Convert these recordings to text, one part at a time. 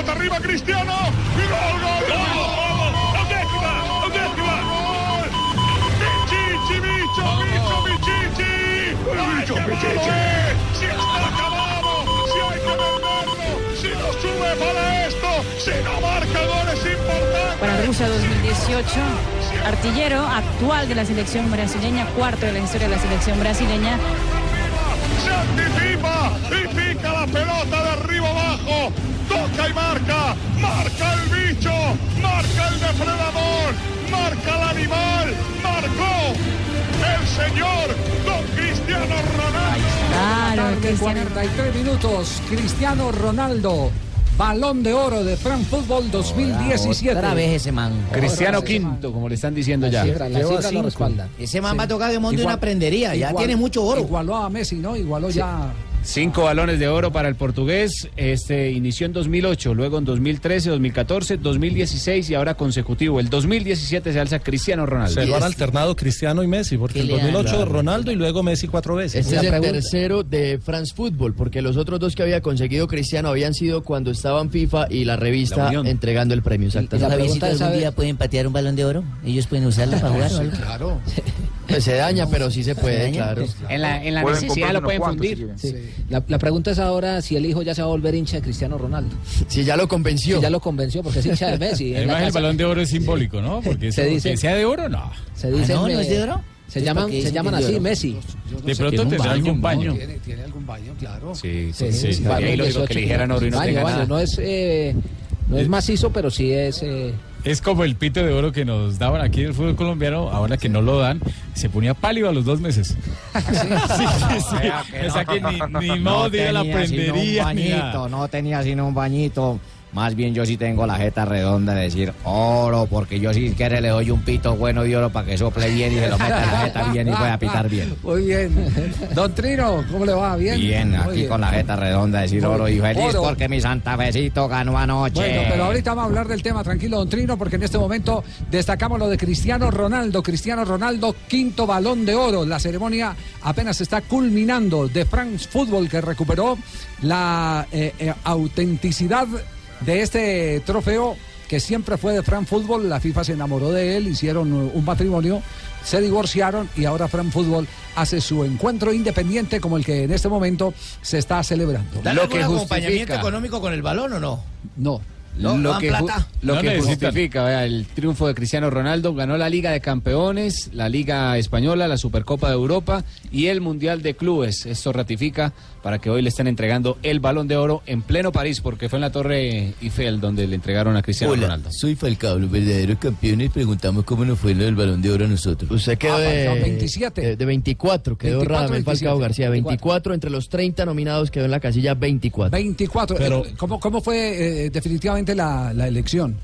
Pelota arriba Cristiano. Gol, gol, gol. L'Atletico, l'Atletico. Pichichi, bicho, bicho, Pichichi. Malo es. Si está acabado, si hay que venderlo, si no sube para esto, si no marca goles importantes. Para Rusia 2018, artillero actual de la selección brasileña, cuarto de la historia de la selección brasileña. Se anticipa y pica la pelota de arriba abajo. Toca y marca. Marca el bicho. Marca el depredador. Marca el animal. Marcó el señor Don Cristiano Ronaldo. Claro, Tarde, Cristiano 43 minutos. Cristiano Ronaldo. Balón de oro de Fran Fútbol 2017. Otra vez ese man. Cristiano Quinto, como le están diciendo ya. La cifra lo respalda. Ese man va a tocar de monte Igual- una prendería. Ya tiene mucho oro. Igualó a Messi, ¿no? Igualó ya. Cinco balones de oro para el portugués. Este inició en 2008, luego en 2013, 2014, 2016 y ahora consecutivo. El 2017 se alza Cristiano Ronaldo. Se lo han alternado Cristiano y Messi, porque ¿Qué el le dan? 2008 Claro. Ronaldo y luego Messi cuatro veces. Este es el pregunta. tercero de France Football, porque los otros dos que había conseguido Cristiano habían sido cuando estaba en FIFA y la La revista entregando el premio. ¿Y Exactamente. los la avioncitos pregunta es, algún día pueden patear un balón de oro? ¿Ellos pueden usarlo para jugar? Claro. Pues se daña, pero sí se puede, claro. En la, en la necesidad lo pueden fundir. Sí. La, la pregunta es ahora si el hijo ya se va a volver hincha de Cristiano Ronaldo. Si ya lo convenció. Si ya lo convenció, porque es hincha de Messi. Además, el balón de oro es simbólico, ¿no? Porque Se eso, dice- que sea de oro, no. Se dice Ah, no, ¿no es de oro? Se llaman, ¿para qué se llaman así? Messi. De pronto tendrá algún baño. Tiene, tiene algún baño, claro. Sí, Sí, sí, sí. baño Sería ilógico 18 que le dijeran oro y no baño, tenga baño. nada. No es, eh, no es macizo, pero sí es... Es como el pito de oro que nos daban aquí en el fútbol colombiano, ahora que no lo dan, se ponía pálido a los dos meses. ¿Ah, sí, sí, sí. O sea que ni, ni modo de la prendería. ni nada. no tenía sino un bañito. Más bien yo sí tengo la jeta redonda de decir oro, porque yo si quiere le doy un pito bueno de oro para que sople bien y se lo meta en la jeta bien y pueda pitar bien. Muy bien. Don Trino, ¿cómo le va? Bien. Bien, aquí bien. con la jeta redonda de decir oro y feliz Oro. porque mi santafecito ganó anoche. Bueno, pero ahorita vamos a hablar del tema, tranquilo, don Trino, porque en este momento destacamos lo de Cristiano Ronaldo. Cristiano Ronaldo, quinto balón de oro. La ceremonia apenas está culminando de France Football, que recuperó la eh, eh, autenticidad de este trofeo que siempre fue de Fran Fútbol, la FIFA se enamoró de él, hicieron un matrimonio, se divorciaron y ahora Fran Fútbol hace su encuentro independiente como el que en este momento se está celebrando. ¿Dan Lo que acompañamiento justifica. económico con el balón o no? No. No, lo que, plata. lo No que justifica vea, el triunfo de Cristiano Ronaldo, ganó la Liga de Campeones, la Liga Española, la Supercopa de Europa y el Mundial de Clubes. Esto ratifica para que hoy le estén entregando el Balón de Oro en pleno París, porque fue en la Torre Eiffel donde le entregaron a Cristiano Ronaldo. soy Falcao, los verdaderos campeones. Preguntamos cómo nos fue lo del balón de oro a nosotros. Usted quedó Ah, de, Falcao, 27. de, de 24, quedó 24, Radamel 27, Falcao García. 24. 24 entre los 30 nominados quedó en la casilla 24. 24. Pero- Eh, ¿Cómo, cómo fue eh, definitivamente la, la elección?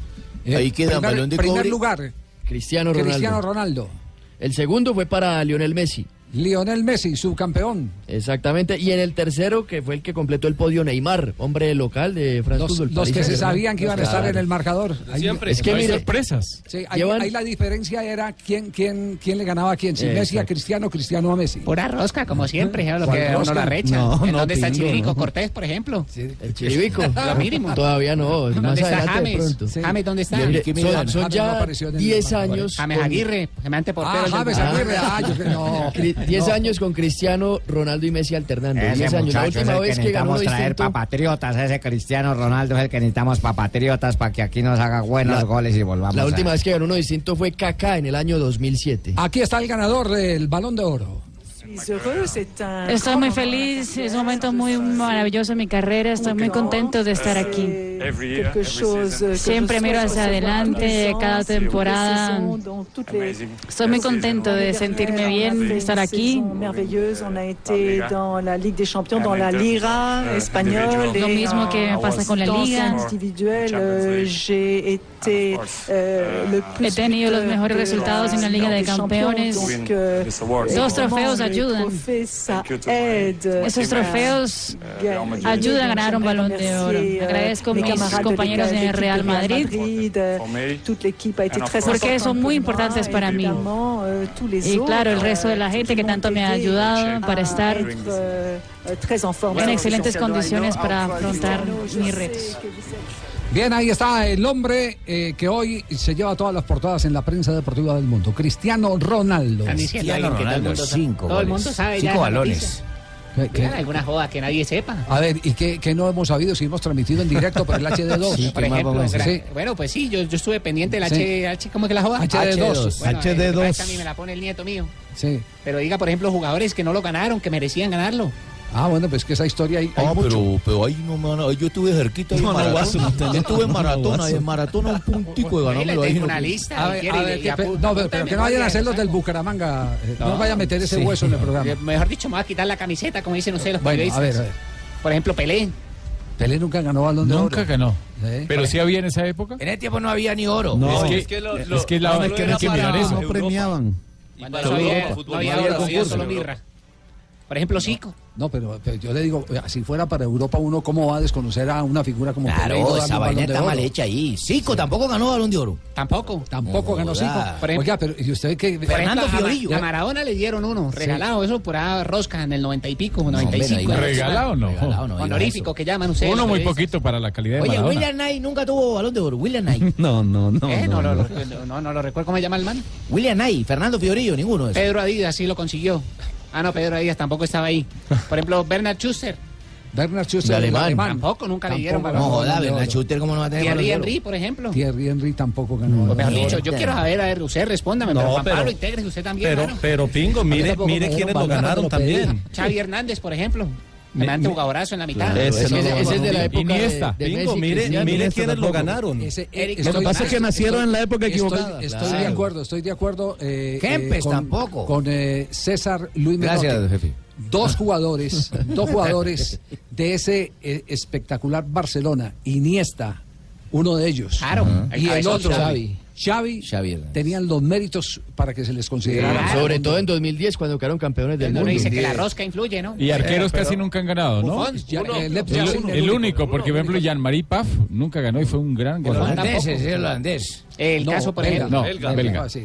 Eh, Ahí queda primer, balón de primer cobre. lugar, Cristiano Ronaldo. Cristiano Ronaldo. El segundo fue para Lionel Messi. Lionel Messi, subcampeón. Exactamente. Y en el tercero, que fue el que completó el podio, Neymar, hombre local de France Los, los que se sabían que iban a estar Claro. en el marcador. Ahí- Siempre. Es que no hay mire- sorpresas. Sí, ahí, Llevan- ahí la diferencia era quién, quién, quién le ganaba a quién. Si Exacto. Messi a Cristiano, Cristiano a Messi. Pura rosca, como siempre, ¿eh? lo ¿Cuál que uno rosca? la recha. No, ¿En no, dónde está Chirico no. Cortés, por ejemplo? El chiribico. Lo mínimo. Todavía no. Más ¿Dónde está James? pronto. Sí. James, ¿dónde está? Mire, son, James. son no ya apareció en el 10 marcador. años. James Aguirre, semejante portero. Ah, James. Aguirre. Ah, yo que no. Cri- 10 No. años con Cristiano, Ronaldo y Messi alternando. 10 Ese años. La última el vez que que ganó traer distinto. para patriotas, ese Cristiano Ronaldo es el que necesitamos para patriotas para que aquí nos haga buenos La- goles y volvamos La a- última vez que ganó uno distinto fue Kaká en el año 2007. Aquí está el ganador del balón de oro. Estoy muy feliz, es un momento muy maravilloso en mi carrera, estoy muy contento de estar aquí. Siempre miro hacia adelante cada temporada. Estoy muy contento de sentirme bien, de estar aquí. Lo mismo que me pasa con la Liga. euh, été euh, He tenido los mejores resultados en la Liga de Campeones. euh, Dos trofeos les ayudan. Esos trofeos gagner. ayudan a ganar un balón de oro. euh, Agradezco a mis compañeros en el de Real Madrid très porque son muy importantes para mí. Y claro, el resto de la gente que tanto me ha ayudado para estar en excelentes condiciones para afrontar mis retos. Bien, ahí está el hombre eh, que hoy se lleva todas las portadas en la prensa deportiva del mundo, Cristiano Ronaldo. Están diciendo ahí que todo el mundo sabe- todo el mundo sabe ya cinco balones. ¿Qué- alguna joda que nadie sepa. A ver, ¿y qué, qué no hemos sabido si hemos transmitido en directo por el HD2? Sí, por ejemplo, Sí. bueno, pues sí, yo, yo estuve pendiente del Sí. H, H, ¿cómo es que la joda? HD2. Bueno, HD2. eh, a mí me la pone el nieto mío. Sí. Pero diga, por ejemplo, jugadores que no lo ganaron, que merecían ganarlo. Ah, bueno, pues que esa historia hay, hay Ah, mucho. pero, pero ahí no me van a- Yo estuve cerquita en No, maratón. No. Yo estuve en ahí en maratón a un puntico de ganármelo ahí. tengo no- una lista. A y ver, quiere a y- ver, y que- apu- no, pero, pero que no vayan a hacer los del Bucaramanga. eh, No, vaya a meter ese Sí. hueso en el programa. Eh, Mejor dicho, me voy a quitar la camiseta, como dicen ustedes los Bueno, a periodistas. ver, a ver. Por ejemplo, Pelé. Pelé nunca ganó balón de Nunca oro. ganó. ¿Eh? Pero sí había en esa época. En ese tiempo no había ni oro. No, es que, es que lo- lo- es que la- no, es que hay que mirar eso. No premiaban. Cuando había, no había oro, solo mirra. Por ejemplo, Zico. No, pero, pero yo le digo, eh, si fuera para Europa uno, ¿cómo va a desconocer a una figura como y Claro, darle esa vaina de está mal hecha ahí. Zico tampoco ganó balón de oro. Tampoco. Tampoco No ganó cinco. Ejemplo- Oiga, pero ¿y usted qué? Por ejemplo, a A Maradona le dieron uno, Sí. regalado, eso por ahí rosca en el 90 y pico, hombre, 95. no diga ¿Regalado no? Regalado no Honorífico que llaman ustedes. Uno muy poquito para la calidad de Oye, Maradona. William Knight nunca tuvo balón de oro. William Knight. No, no, no. Eh, no, no, no, no. no, no, no lo recuerdo cómo se llama el man. William Knight, Fernando Fiorillo, ninguno de esos. Pedro Adidas sí lo consiguió. Ah, no, Pedro Adidas tampoco estaba ahí. Por ejemplo, Bernard Schuster. Bernard Schuster, De alemán. Tampoco, nunca le dieron Tampoco No balón. joda, balón de Bernard. Schuster, ¿cómo no va a tener balón Thierry? Henry, por ejemplo. Thierry Henry tampoco ganó. O balón mejor de dicho, yo quiero saber, a ver, usted respóndame, No, pero Juan pero- Pablo Integres, usted también, Pero, pero Pingo, mire, mire quiénes lo balón, ganaron no también. Xavi Hernández, por ejemplo. Semejante jugadorazo en la mitad. Claro, Ese, ese no ese- lo ese es de la época de, Iniesta. de Messi, mire, Cristiano. mire Iniesta quiénes lo ganaron. Ese, eh, Eric- estoy- Lo que pasa es que nacieron en la época equivocada. Estoy, Claro. de acuerdo, estoy de acuerdo. Eh, Kempes con, tampoco. Con eh, César Luis Menotti. Gracias, jefe. Dos jugadores, dos jugadores de ese eh, espectacular Barcelona. Iniesta, uno de ellos. Claro, el Y el otro, Xavi. Xavi, Xavi tenían los méritos para que se les considerara. Claro. Sobre todo en 2010 cuando quedaron campeones del Uno mundo. dice que la rosca influye, ¿no? Y arqueros casi nunca han ganado, ¿no? Buffon, Ya, uno- eh, Lev El, el único, porque por ejemplo Jean-Marie Paf nunca ganó y fue un gran El goleador. holandés, es el holandés. El No, caso, por belga. ejemplo. No, Belga. belga. Ah, sí.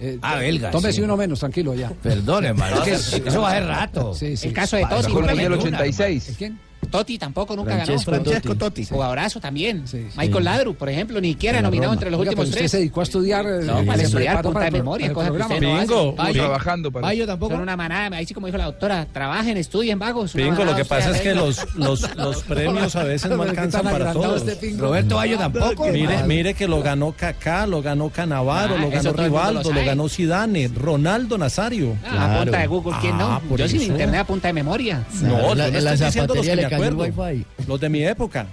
Eh, Ah, belga, Tómese sí. uno menos, tranquilo ya. Perdón, hermano. Es es que eso va a ser rato. Sí, sí. El caso de en el ejemplo. 86. ¿El quién? Totti tampoco nunca Francesco ganó. Totti. Totti. Jugadorazo también. Sí, sí. Michael Ladru, por ejemplo, ni siquiera la nominado Roma. entre los Oiga, últimos tres. se dedicó a estudiar. eh, No, para se estudiar punta para de memoria, para el cosas que programa. usted no Vaya, trabajando Bayo tampoco. Son una manada, ahí sí como dijo la doctora, trabajen, estudien, vagos. Pingo, lo que pasa es que los, los, los premios a veces no alcanzan para todos. este. Roberto Bayo tampoco. Mire, mire que lo ganó Kaká, lo ganó Canavaro, Ah, lo ganó Rivaldo, lo, ganó Zidane, Ronaldo Nazario. Ah, a punta de Google, ¿quién Ah, no? por Yo sin internet a punta de memoria. No, la- zapatería le el. Los de mi época.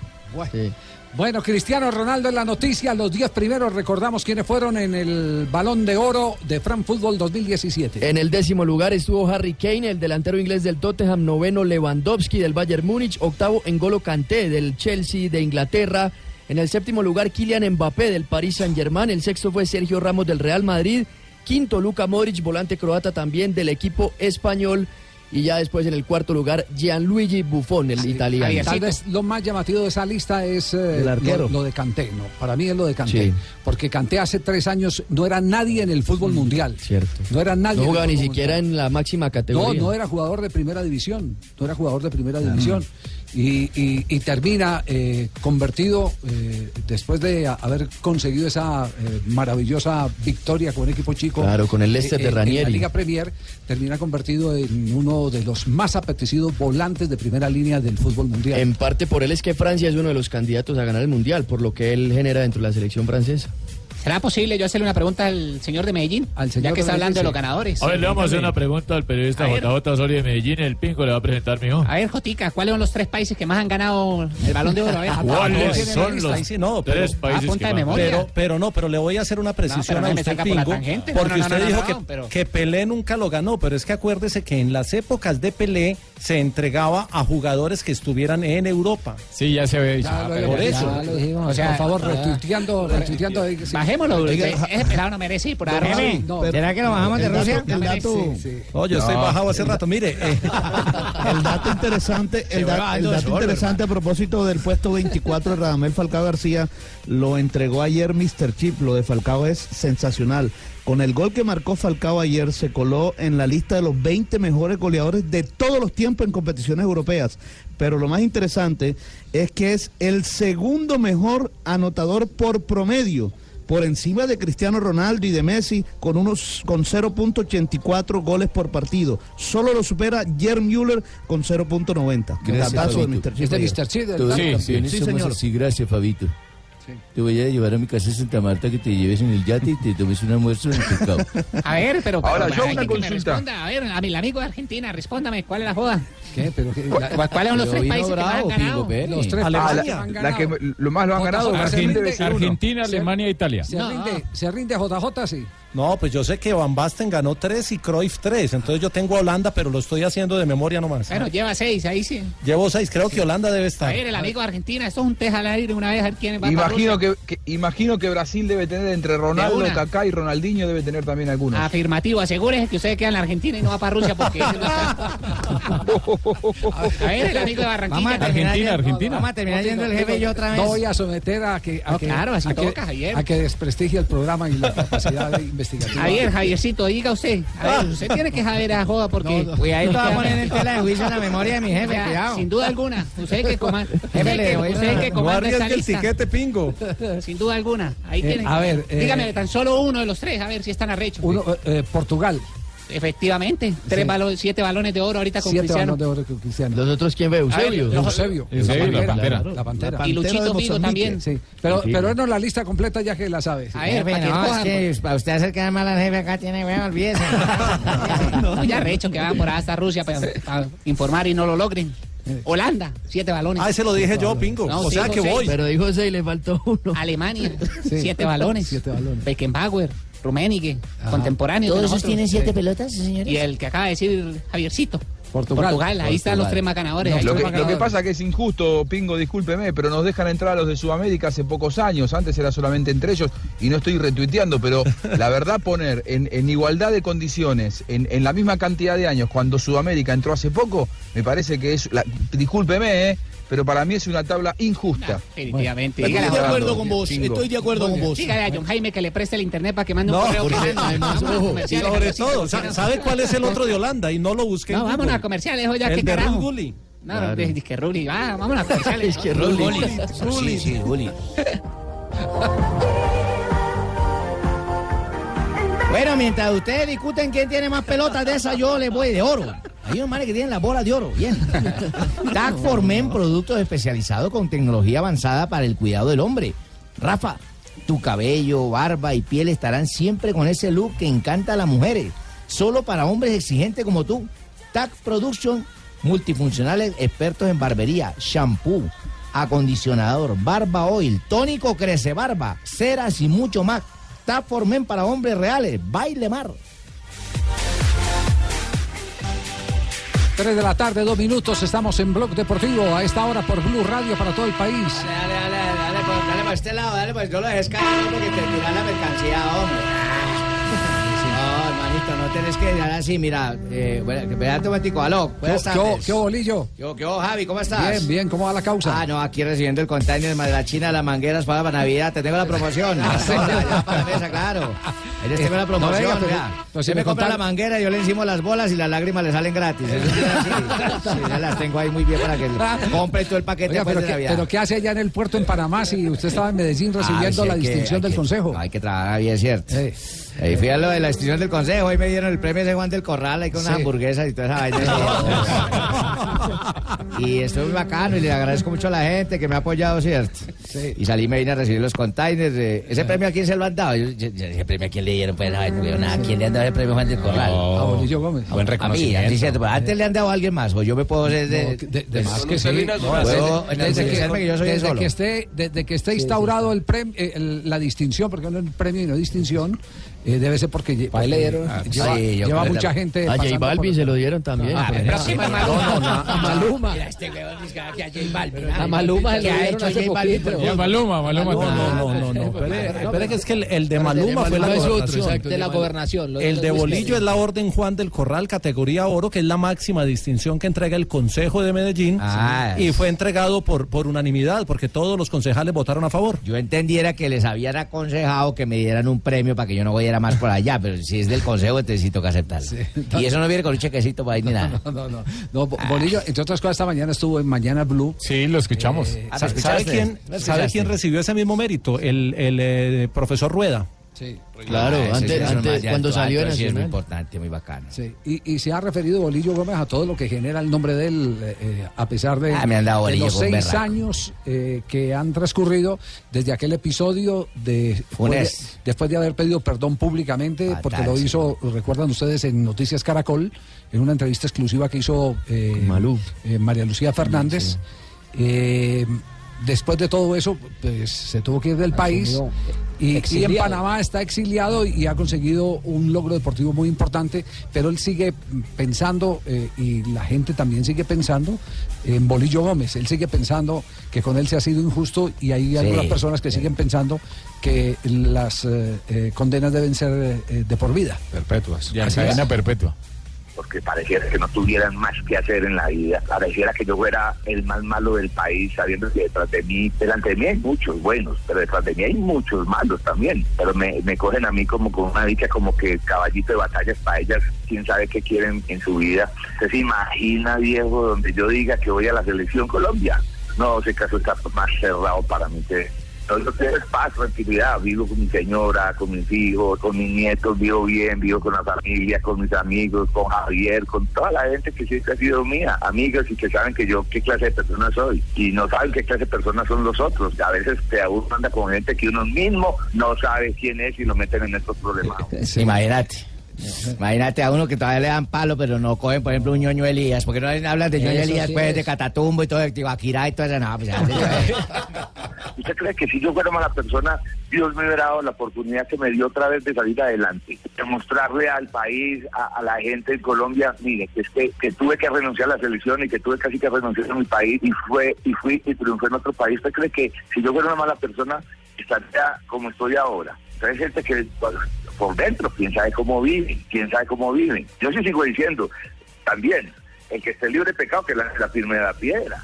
Sí. Bueno, Cristiano Ronaldo en la noticia, los 10 primeros, recordamos quiénes fueron en el Balón de Oro de Fran Fútbol 2017. En el décimo lugar estuvo Harry Kane, el delantero inglés del Tottenham, noveno Lewandowski del Bayern Múnich, octavo N'Golo Kanté del Chelsea de Inglaterra, en el séptimo lugar Kylian Mbappé del Paris Saint-Germain, el sexto fue Sergio Ramos del Real Madrid, quinto Luka Modric, volante croata también del equipo español, y ya después en el cuarto lugar Gianluigi Buffon, el italiano. Tal vez lo más llamativo de esa lista es eh, El arquero. Lo, lo de Canté, ¿no? Para mí es lo de Canté. Sí. Porque Canté hace tres años no era nadie en el fútbol mundial. Cierto. No era nadie. No jugaba ni siquiera mundial. en la máxima No, categoría. no era jugador de primera división. No era jugador de primera división. Y, y- y termina eh, convertido, eh, después de haber conseguido esa eh, maravillosa victoria con un equipo chico. Claro, con el Leicester de en la Ranieri. Liga Premier, termina convertido en uno de los más apetecidos volantes de primera línea del fútbol mundial. En parte por él es que Francia es uno de los candidatos a ganar el Mundial, por lo que él genera dentro de la selección francesa. ¿Será posible yo hacerle una pregunta al señor de Medellín? ya que está hablando de los ganadores. A ver, le vamos a hacer una pregunta al periodista. JJ Osorio de Medellín. El Pinco le va a presentar, mijo. A ver, Jotica, ¿cuáles son los tres países que más han ganado el balón de oro? A ver. ¿Cuáles son Ahí los sí, no, pero- tres países a punta que de memoria. Pero, pero no, pero le voy a hacer una precisión No, pero no a usted, por Pingo. No, porque no, no, usted no, dijo no, que, pero- que Pelé nunca lo ganó, pero es que acuérdese que en las épocas de Pelé se entregaba a jugadores que estuvieran en Europa. Sí, ya se había dicho. Ya lo, pero por ya eso. lo dijimos. O sea, por favor, retuiteando, retuiteando. Bajémoslo. Oiga, ese ese pelado no merece ir por ahora. No, ¿Será que lo bajamos de Rusia? el dato, sí, yo estoy No. bajado hace rato. Mire, eh, el dato interesante, el, da- el dato interesante a propósito del puesto 24 de Radamel Falcao García lo entregó ayer Mr. Chip. Lo de Falcao es sensacional. Con el gol que marcó Falcao ayer se coló en la lista de los 20 mejores goleadores de todos los tiempos en competiciones europeas. Pero lo más interesante es que es el segundo mejor anotador por promedio por encima de Cristiano Ronaldo y de Messi con unos con 0.84 goles por partido. Solo lo supera Jerm Müller con 0.90. Gracias, de Fabito. Mr. Chip de. Mr. Chip, dato. los campeones Sí, somos señor. así, gracias, Fabito. Te voy a llevar a mi casa de Santa Marta que te lleves en el yate y te tomes un almuerzo en el pescado. A ver, pero. Ahora, pero yo una que me consulta. responda. A ver, a mi el amigo de Argentina, respóndame, ¿cuál es la joda? ¿Qué? Pero qué- ¿Cu- la- cu- ¿Cuáles son los tres países que más han bravo, ganado? Pérez. Los tres Ah, países la, que han la que lo más lo han ganado. Argentina, Se- Alemania e Italia. Se No. rinde, se rinde JJ, sí. No, pues yo sé que Van Basten ganó tres y Cruyff tres. Entonces yo tengo a Holanda, pero lo estoy haciendo de memoria nomás. Bueno, lleva seis, ahí sí. Llevo seis, creo que Holanda debe A estar. ver, el amigo de Argentina, esto es un teja al aire una vez, a ver quién va Imagino que, que- imagino que Brasil debe tener entre Ronaldo. Kaká y Ronaldinho debe tener también algunos. Afirmativo, asegúrese que usted queda en la Argentina y no va para Rusia porque... a ver, el amigo de Barranquilla. Vamos a terminar Argentina, yendo- Argentina. Vamos a terminar yendo el jefe y yo otra vez. No voy a someter a que, a No, que, claro, así a que- toca, Javier. a que desprestigie el programa y la capacidad de investigativa. Javier, Javiercito, diga usted. A ver, usted tiene que saber a joda porque... Cuidadito va a poner en tela de juicio la memoria de mi jefe, cuidado. Sin duda alguna. Usted que comanda, Jefe, le doy usted que comanda el tiquete, pingo. Sin duda alguna. Ahí Eh, tiene. a ver, eh, Dígame, tan solo uno de los tres, a ver si están arrechos. Uno, eh, Portugal, Efectivamente, tres Sí. balo- siete balones de oro ahorita con siete Cristiano. balones de oro con Cristiano. ¿Los otros quién ve? Eusebio. A ver, Eusebio, Eusebio, la Pantera. La Pantera. Y Luchito Figo también. Sí, pero, pero no la lista completa ya que la sabes. A ver, para que no, es cojan, que para usted hacer quedar mal al jefe acá tiene huevo, olvídese. No, ya recho que van por hasta Rusia para, para informar y no lo logren. Holanda, siete balones. Ah, ese lo dije yo, pingo. No, o sí, sea que José. voy. Pero dijo seis y le faltó uno. Alemania, Sí. siete balones. Siete balones. Beckenbauer, Rummenigge, contemporáneo. ¿Todos esos tienen siete pelotas, señores? Y el que acaba de decir Javiercito. Portugal. ahí están los tres más ganadores. ahí Lo que, lo que pasa que es injusto, Pingo, discúlpeme, pero nos dejan entrar a los de Sudamérica hace pocos años. Antes era solamente entre ellos y no estoy retuiteando, pero la verdad poner en, en igualdad de condiciones, en, en la misma cantidad de años, cuando Sudamérica entró hace poco, me parece que es, la- discúlpeme, eh, pero para mí es una tabla injusta. Definitivamente. Estoy de acuerdo con vos, estoy de acuerdo con vos. dígale a John Jaime que le preste el internet para que mande un No, correo. porque quejando. además, ojo, comerciales, sobre todo, no- ¿sabe cuál es el otro de Holanda? Y no lo busqué No, vámonos a comerciales, oye, ya El qué de carajo. Ruth Gulli. No, Claro. de, de que Rulli, va, vámonos a comerciales. Es que ¿no? Rulli. Sí, sí, Juli. Bueno, mientras ustedes discuten quién tiene más pelotas de esas, yo les voy de oro. Hay unos manes que tienen las bolas de oro, bien. TAC Formen, productos especializados con tecnología avanzada para el cuidado del hombre. Rafa, tu cabello, barba y piel estarán siempre con ese look que encanta a las mujeres. Solo para hombres exigentes como tú. TAC Production, multifuncionales expertos en barbería, shampoo, acondicionador, barba oil, tónico crece barba, ceras y mucho más. TAC Formen para hombres reales. Baile mar. 3 de la tarde, dos minutos, estamos en Blog Deportivo a esta hora por Blue Radio para todo el país. Dale, dale, dale, dale, pues, dale para este lado, dale, pues yo lo dejé caer porque te tiran la mercancía, hombre. No, no tenés que dejar así, mira, eh, bueno, espérate un momentico, aló, buenas ¿Qué, tardes. qué bolillo? ¿Qué, Javi, ¿cómo estás? Bien, bien, ¿cómo va la causa? Ah, no, aquí recibiendo el container de la China, las mangueras para la Navidad, te tengo la promoción. Ah, sí. Ya, para mesa, claro. Ahí les tengo la No promoción, venga, pero- mira. pero si me compra la manguera, yo le encimo las bolas y las lágrimas le salen gratis. Sí, ya las tengo ahí muy bien para que compre todo el paquete Oiga, pero, de ¿qué, Navidad. pero ¿qué hace allá en el puerto en Panamá si usted estaba en Medellín recibiendo Ah, sí, la que- distinción del que- Consejo? Hay que trabajar bien, ¿cierto? Sí. Ahí fui a lo de la distinción del consejo, hoy me dieron el premio de Juan del Corral ahí con unas Sí. hamburguesas y toda esa vaina. y estoy muy bacano y le agradezco mucho a la gente que me ha apoyado, ¿cierto? Y salí me vine a recibir los containers. eh, ¿Ese premio a quién se lo han dado? Yo, yo- yo- ¿Ese premio a quién le dieron? Pues no, no le dieron nada. ¿A quién le han dado el premio Juan del Corral? A Bolillo Gómez. A, a mí, a mí, cierto, pero antes le han dado a alguien más, o yo me puedo ser de... No, de, de más que sí. Desde, que, esté, desde que esté instaurado el premio, la distinción, porque no es premio y no distinción, eh, debe ser porque, porque, ah, Sí, lleva, lleva mucha gente. A J pasando Balvin por- se lo dieron también. Ah, pero ejemplo. sí, Maluma. No, no, no, Maluma. Mira, este dice que a J Balvin. A Maluma se ¿Qué lo ha hecho hace J Balvin poquito. por Y a Maluma, Maluma No, no, no, no, no. Espere, que es que el, el de Maluma fue la gobernación. De la gobernación. El de. Bolillo es la Orden Juan del Corral, categoría oro, que es la máxima distinción que entrega el Consejo de Medellín. Ah, y fue entregado por, por unanimidad, porque todos los concejales votaron a favor. Yo entendiera que les habían aconsejado que me dieran un premio para que yo no vayera más por allá, pero si es del consejo, entonces sí toca aceptarlo. Y eso no viene con un chequecito por ahí ni nada. No, no, no. No, Bo- Bolillo, entre otras cosas, esta mañana estuvo en Mañana Blue. Sí, lo escuchamos. Eh, Ah, Sa- ¿me ¿Sabe quién, ¿Me ¿Sabe quién recibió ese mismo mérito? El, el, eh, profesor Rueda. Sí. Claro, Ah, antes, cuando salió es muy importante, muy bacano. Sí, y, y se ha referido Bolillo Gómez a todo lo que genera el nombre de él, eh, eh, a pesar de, Ah, me han dado de Bolillo los seis berraco. años eh, que han transcurrido desde aquel episodio de después, de Funes. después de haber pedido perdón públicamente, Fatal, porque lo sí. hizo, recuerdan ustedes, en Noticias Caracol, en una entrevista exclusiva que hizo eh, Malú. eh, María Lucía Fernández. Eh, después de todo eso, pues se tuvo que ir del país. Y, y en. Panamá está exiliado y ha conseguido un logro deportivo muy importante, pero él sigue pensando eh, y la gente también sigue pensando en Bolillo Gómez. Él sigue pensando que con él se ha sido injusto y hay algunas personas que siguen pensando que las eh, eh, condenas deben ser eh, de por vida. Perpetuas. Ya, cadena perpetua. Porque pareciera que no tuvieran más que hacer en la vida, pareciera que yo fuera el más malo del país, sabiendo que detrás de mí, delante de mí hay muchos buenos, pero detrás de mí hay muchos malos también, pero me, me cogen a mí como con una dicha como que caballito de batallas para ellas, quién sabe qué quieren en su vida. ¿Usted se imagina, viejo, donde yo diga que voy a la selección Colombia? No, ese caso está más cerrado para mí que todo lo que es paz, tranquilidad. Vivo con mi señora, con mis hijos, con mis nietos, vivo bien, vivo con la familia, con mis amigos, con Javier, con toda la gente que siempre ha sido mía, amigos y que saben que yo qué clase de persona soy. Y no saben qué clase de personas son los otros. A veces te uno anda con gente que uno mismo no sabe quién es y lo meten en estos problemas. Imagínate. Imagínate a uno que todavía le dan palo, pero no cogen, por ejemplo, un ñoño Elías. porque no hablan de ñoño Elías, sí pues, es. de Catatumbo y todo, de Tibaquirá y todo eso? No, pues ya. ¿Usted cree que si yo fuera mala persona, Dios me hubiera dado la oportunidad que me dio otra vez de salir adelante? De mostrarle al país, a, a la gente en Colombia, mire, que es que, que tuve que renunciar a la selección y que tuve casi que renunciar a mi país y fue y fui y triunfé en otro país. ¿Usted cree que si yo fuera una mala persona, estaría como estoy ahora? Hay gente que pues, por dentro, quién sabe cómo viven, quién sabe cómo viven. Yo sí sigo diciendo, también, el que esté libre de pecado, que la, la firme de la piedra.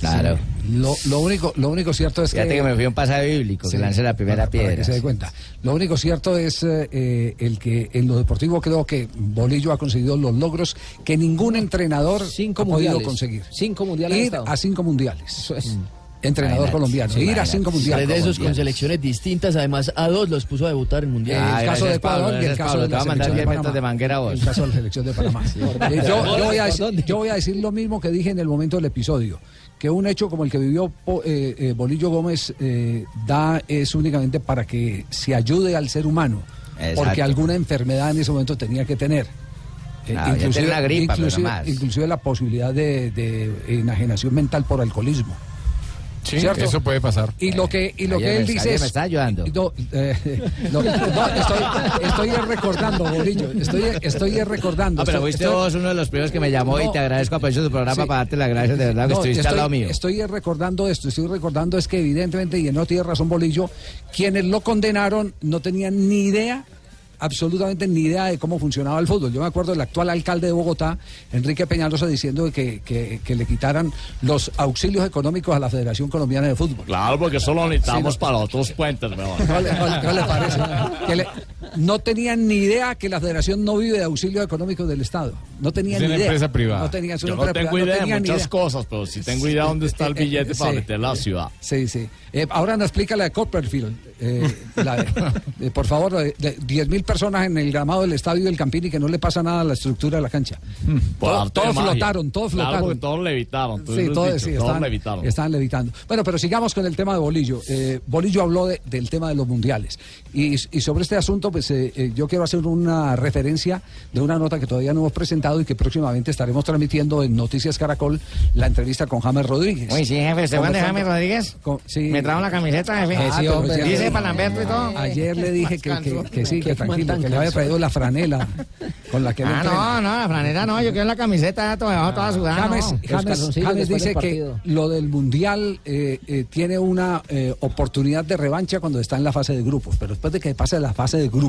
Claro. Lo, lo único, lo único cierto es Fíjate que... que me fui un pasaje bíblico, que Sí, lance la primera para- para piedra. que se dé cuenta. Lo único cierto es eh, eh, el que en lo deportivo creo que Bolillo ha conseguido los logros que ningún entrenador Cinco ha podido mundiales. conseguir. Cinco mundiales ha Ir a cinco mundiales. Eso es. Entrenador Imagínate, colombiano. sí, Ir a cinco mundiales. Tres de esos con selecciones distintas, además a dos los puso a debutar en mundial. Ah, el caso de Ecuador Pablo, y el caso Pablo. de Te la voy a mandar selección de 10 metros Panamá. de manguera a vos. El caso de la selección de Panamá. Yo, yo voy a decir, yo voy a decir lo mismo que dije en el momento del episodio, que un hecho como el que vivió eh, eh, Bolillo Gómez eh, da es únicamente para que se ayude al ser humano, Exacto. porque alguna enfermedad en ese momento tenía que tener. Eh, tenía una gripa, inclusive, no la posibilidad de, de enajenación mental por alcoholismo. Sí, ¿Cierto? eso puede pasar. Y lo que, y lo Ayer que me- él dice ayer es... me está ayudando. No, eh, no, no, estoy, estoy recordando, Bolillo. Estoy, estoy recordando. No, pero Estoy- fuiste estoy- vos uno de los primeros que me llamó y te agradezco a de tu programa Sí. para darte las gracias de verdad que estuviste estoy, al lado mío. estoy recordando esto, estoy recordando es que evidentemente, y no tiene razón Bolillo, quienes lo condenaron no tenían ni idea, absolutamente ni idea de cómo funcionaba el fútbol. Yo me acuerdo del actual alcalde de Bogotá, Enrique Peñalosa, diciendo que, que- que le quitaran los auxilios económicos a la Federación Colombiana de Fútbol. Claro, porque solo necesitamos Sí, no. para otros puentes. ¿No le, no le- no le parece? Que le- no tenían ni idea que la federación no vive de auxilio económico del Estado. No tenían Es ni idea. empresa privada. No tenían, Yo no tengo privada, idea de muchas idea. cosas, pero sí tengo idea dónde está el Eh, eh, billete para sí. meter la ciudad. Sí, sí. Eh, ahora nos explica la de Copperfield. eh, la- eh, por favor, eh, de 10.000 personas en el gramado del estadio del Campini que no le pasa nada a la estructura de la cancha. Todo- todos de magia. flotaron, todos Claro, flotaron. todos levitaron. tú Sí, todos, dicho, sí, todos estaban, levitaron. estaban levitando. Bueno, pero sigamos con el tema de Bolillo. Bolillo habló de- del tema de los mundiales. Y, y sobre este asunto, pues eh, eh, yo quiero hacer una referencia de una nota que todavía no hemos presentado y que próximamente estaremos transmitiendo en Noticias Caracol, la entrevista con James Rodríguez. Uy, sí, jefe, ¿usted de James Rodríguez? ¿Me trajo la camiseta, jefe? Ah, sí, hombre. Dice Palamberto y todo. Ayer le dije que, que- que sí, que tranquilo, que le había traído la franela con la que Ah, no, no, la franela no, yo quiero la camiseta toda, toda sudada. James, no. James- James dice que lo del Mundial eh, eh, tiene una eh, oportunidad de revancha cuando está en la fase de grupos, pero después de que pase la fase de grupos,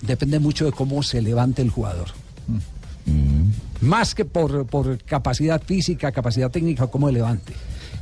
depende mucho de cómo se levante el jugador. Más que por, por capacidad física, capacidad técnica, cómo se levante.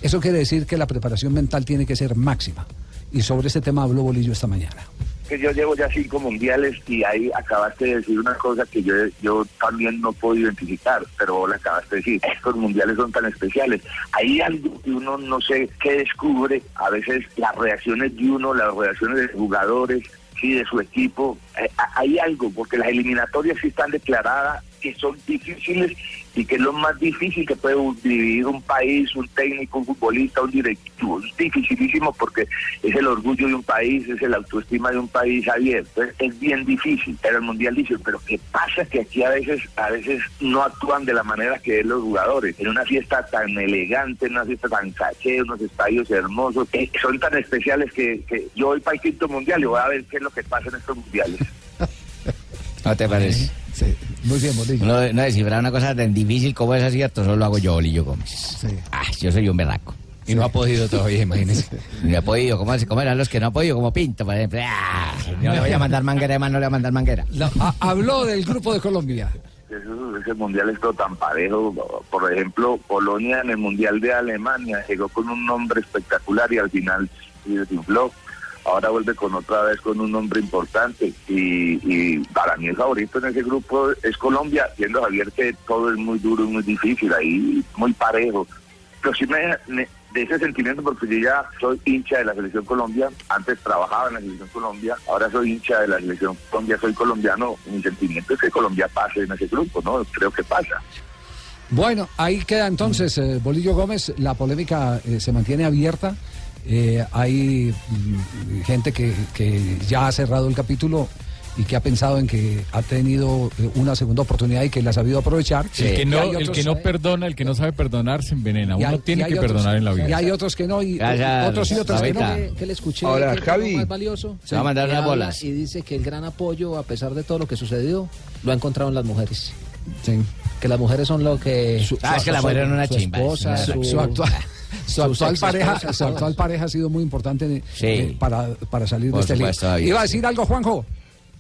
Eso quiere decir que la preparación mental tiene que ser máxima. Y sobre ese tema habló Bolillo esta mañana. que yo llevo ya cinco mundiales y ahí acabaste de decir una cosa que yo, yo también no puedo identificar, pero la acabaste de decir. Estos mundiales son tan especiales. Hay algo que uno no sé qué descubre, a veces las reacciones de uno, las reacciones de jugadores, de su equipo. Eh, hay algo, porque las eliminatorias sí están declaradas que son difíciles y que es lo más difícil que puede vivir un país, un técnico, un futbolista, un directivo. Es dificilísimo porque es el orgullo de un país, es el autoestima de un país abierto. Es, es bien difícil. Pero el mundial dice, pero ¿qué pasa? Que aquí a veces, a veces no actúan de la manera que es los jugadores. En una fiesta tan elegante, en una fiesta tan caché, unos estadios hermosos, eh, son tan especiales que, que yo voy para el quinto mundial y voy a ver qué es lo que pasa en estos mundiales. ¿No te parece? Sí, muy bien, Bolillo. No, no descifrar una cosa tan difícil como esa, cierto, solo lo hago yo, Bolillo Gómez. Ah, yo soy un berraco. Y no ha podido todavía, imagínese. No ha podido, ¿cómo, cómo eran los que no ha podido? Como Pinto, por ejemplo. Ah, no le voy a mandar manguera, además no le voy a mandar manguera. Ha- habló del grupo de Colombia. Eso, ese mundial es todo tan parejo. Por ejemplo, Polonia en el mundial de Alemania llegó con un nombre espectacular y al final se desinfló. Ahora vuelve con otra vez con un nombre importante y, y para mí el favorito en ese grupo es Colombia, siendo Javier que todo es muy duro y muy difícil, ahí muy parejo. Pero sí me, de ese sentimiento porque yo ya soy hincha de la selección Colombia, antes trabajaba en la selección Colombia, ahora soy hincha de la selección Colombia, soy colombiano, mi sentimiento es que Colombia pase en ese grupo, ¿no? Creo que pasa. Bueno, ahí queda entonces eh, Bolillo Gómez. La polémica eh, se mantiene abierta. Eh, hay mm, gente que, que ya ha cerrado el capítulo y que ha pensado en que ha tenido eh, una segunda oportunidad y que la ha sabido aprovechar. El que, Y no, hay el otros- que no perdona, el que no sabe perdonar, se envenena. y Uno hay- tiene y que otros- perdonar en la Y vida. hay otros que no, y Gracias, otros y otros que no. Que le escuché Ahora, que Javi. más valioso Se va a mandar unas bolas. y dice que el gran apoyo a pesar de todo lo que sucedió lo ha encontrado en las mujeres que las mujeres son lo que Ah, es que la mujer era una su chimba, esposa, su, Su actual, su actual pareja, su actual pareja ha sido muy importante Sí. eh, para, para salir Por de este lío. supuesto, Iba a decir algo, Juanjo.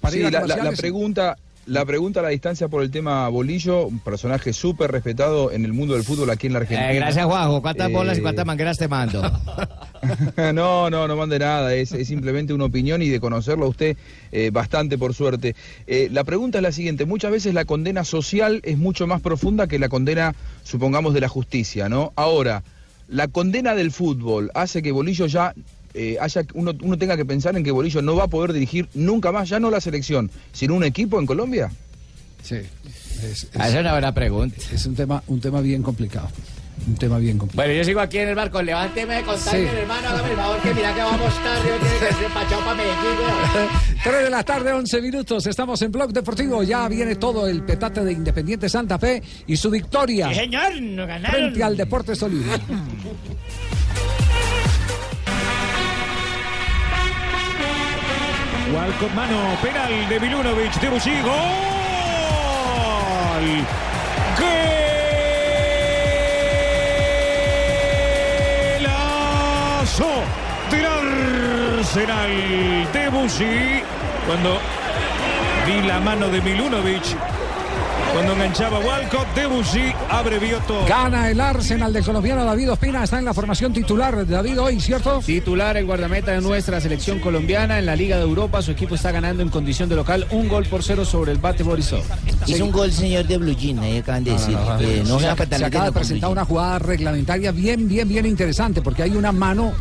Para Sí, ir a la, la- la comerciales. pregunta, la pregunta a la distancia por el tema Bolillo, un personaje súper respetado en el mundo del fútbol aquí en la Argentina. Eh, gracias, Juanjo. ¿Cuántas Eh, bolas y cuántas mangueras te mando? no, no, no mande nada, es, es simplemente una opinión y de conocerlo a usted eh, bastante por suerte. Eh, la pregunta es la siguiente, muchas veces la condena social es mucho más profunda que la condena, supongamos, de la justicia, ¿no? Ahora, la condena del fútbol hace que Bolillo ya eh, haya, uno, uno tenga que pensar en que Bolillo no va a poder dirigir nunca más, ya no la selección, sino un equipo en Colombia. Sí. Es, Ah, esa es una buena pregunta. es un tema, un tema bien complicado. Un tema bien complicado. Bueno, yo sigo aquí en el barco. Levánteme de contacto, Sí. hermano. Hágame el favor que mira que vamos tarde. Tiene que ser pachado para Medellín, weón. 3 de la tarde, 11 minutos. Estamos en Blog Deportivo. Ya viene todo el petate de Independiente Santa Fe y su victoria Sí, señor, nos ganaron. frente al Deportes Tolima. Walcott mano, penal de Milunovic, de Bucci, gol. Golazo del Arsenal de Bucci. Cuando vi la mano de Milunovic, cuando enganchaba Walcott, Debussy abrevió todo. Gana el Arsenal del colombiano David Ospina. Está en la formación titular. David hoy, ¿cierto? Titular el guardameta de nuestra selección colombiana en la Liga de Europa. Su equipo está ganando en condición de local un gol por cero sobre el Bate Borisov. Es un gol, señor de Blue Jean, ahí acaban de decir. que no se, se se acaba de presentar una jugada reglamentaria bien, bien, bien interesante porque hay una mano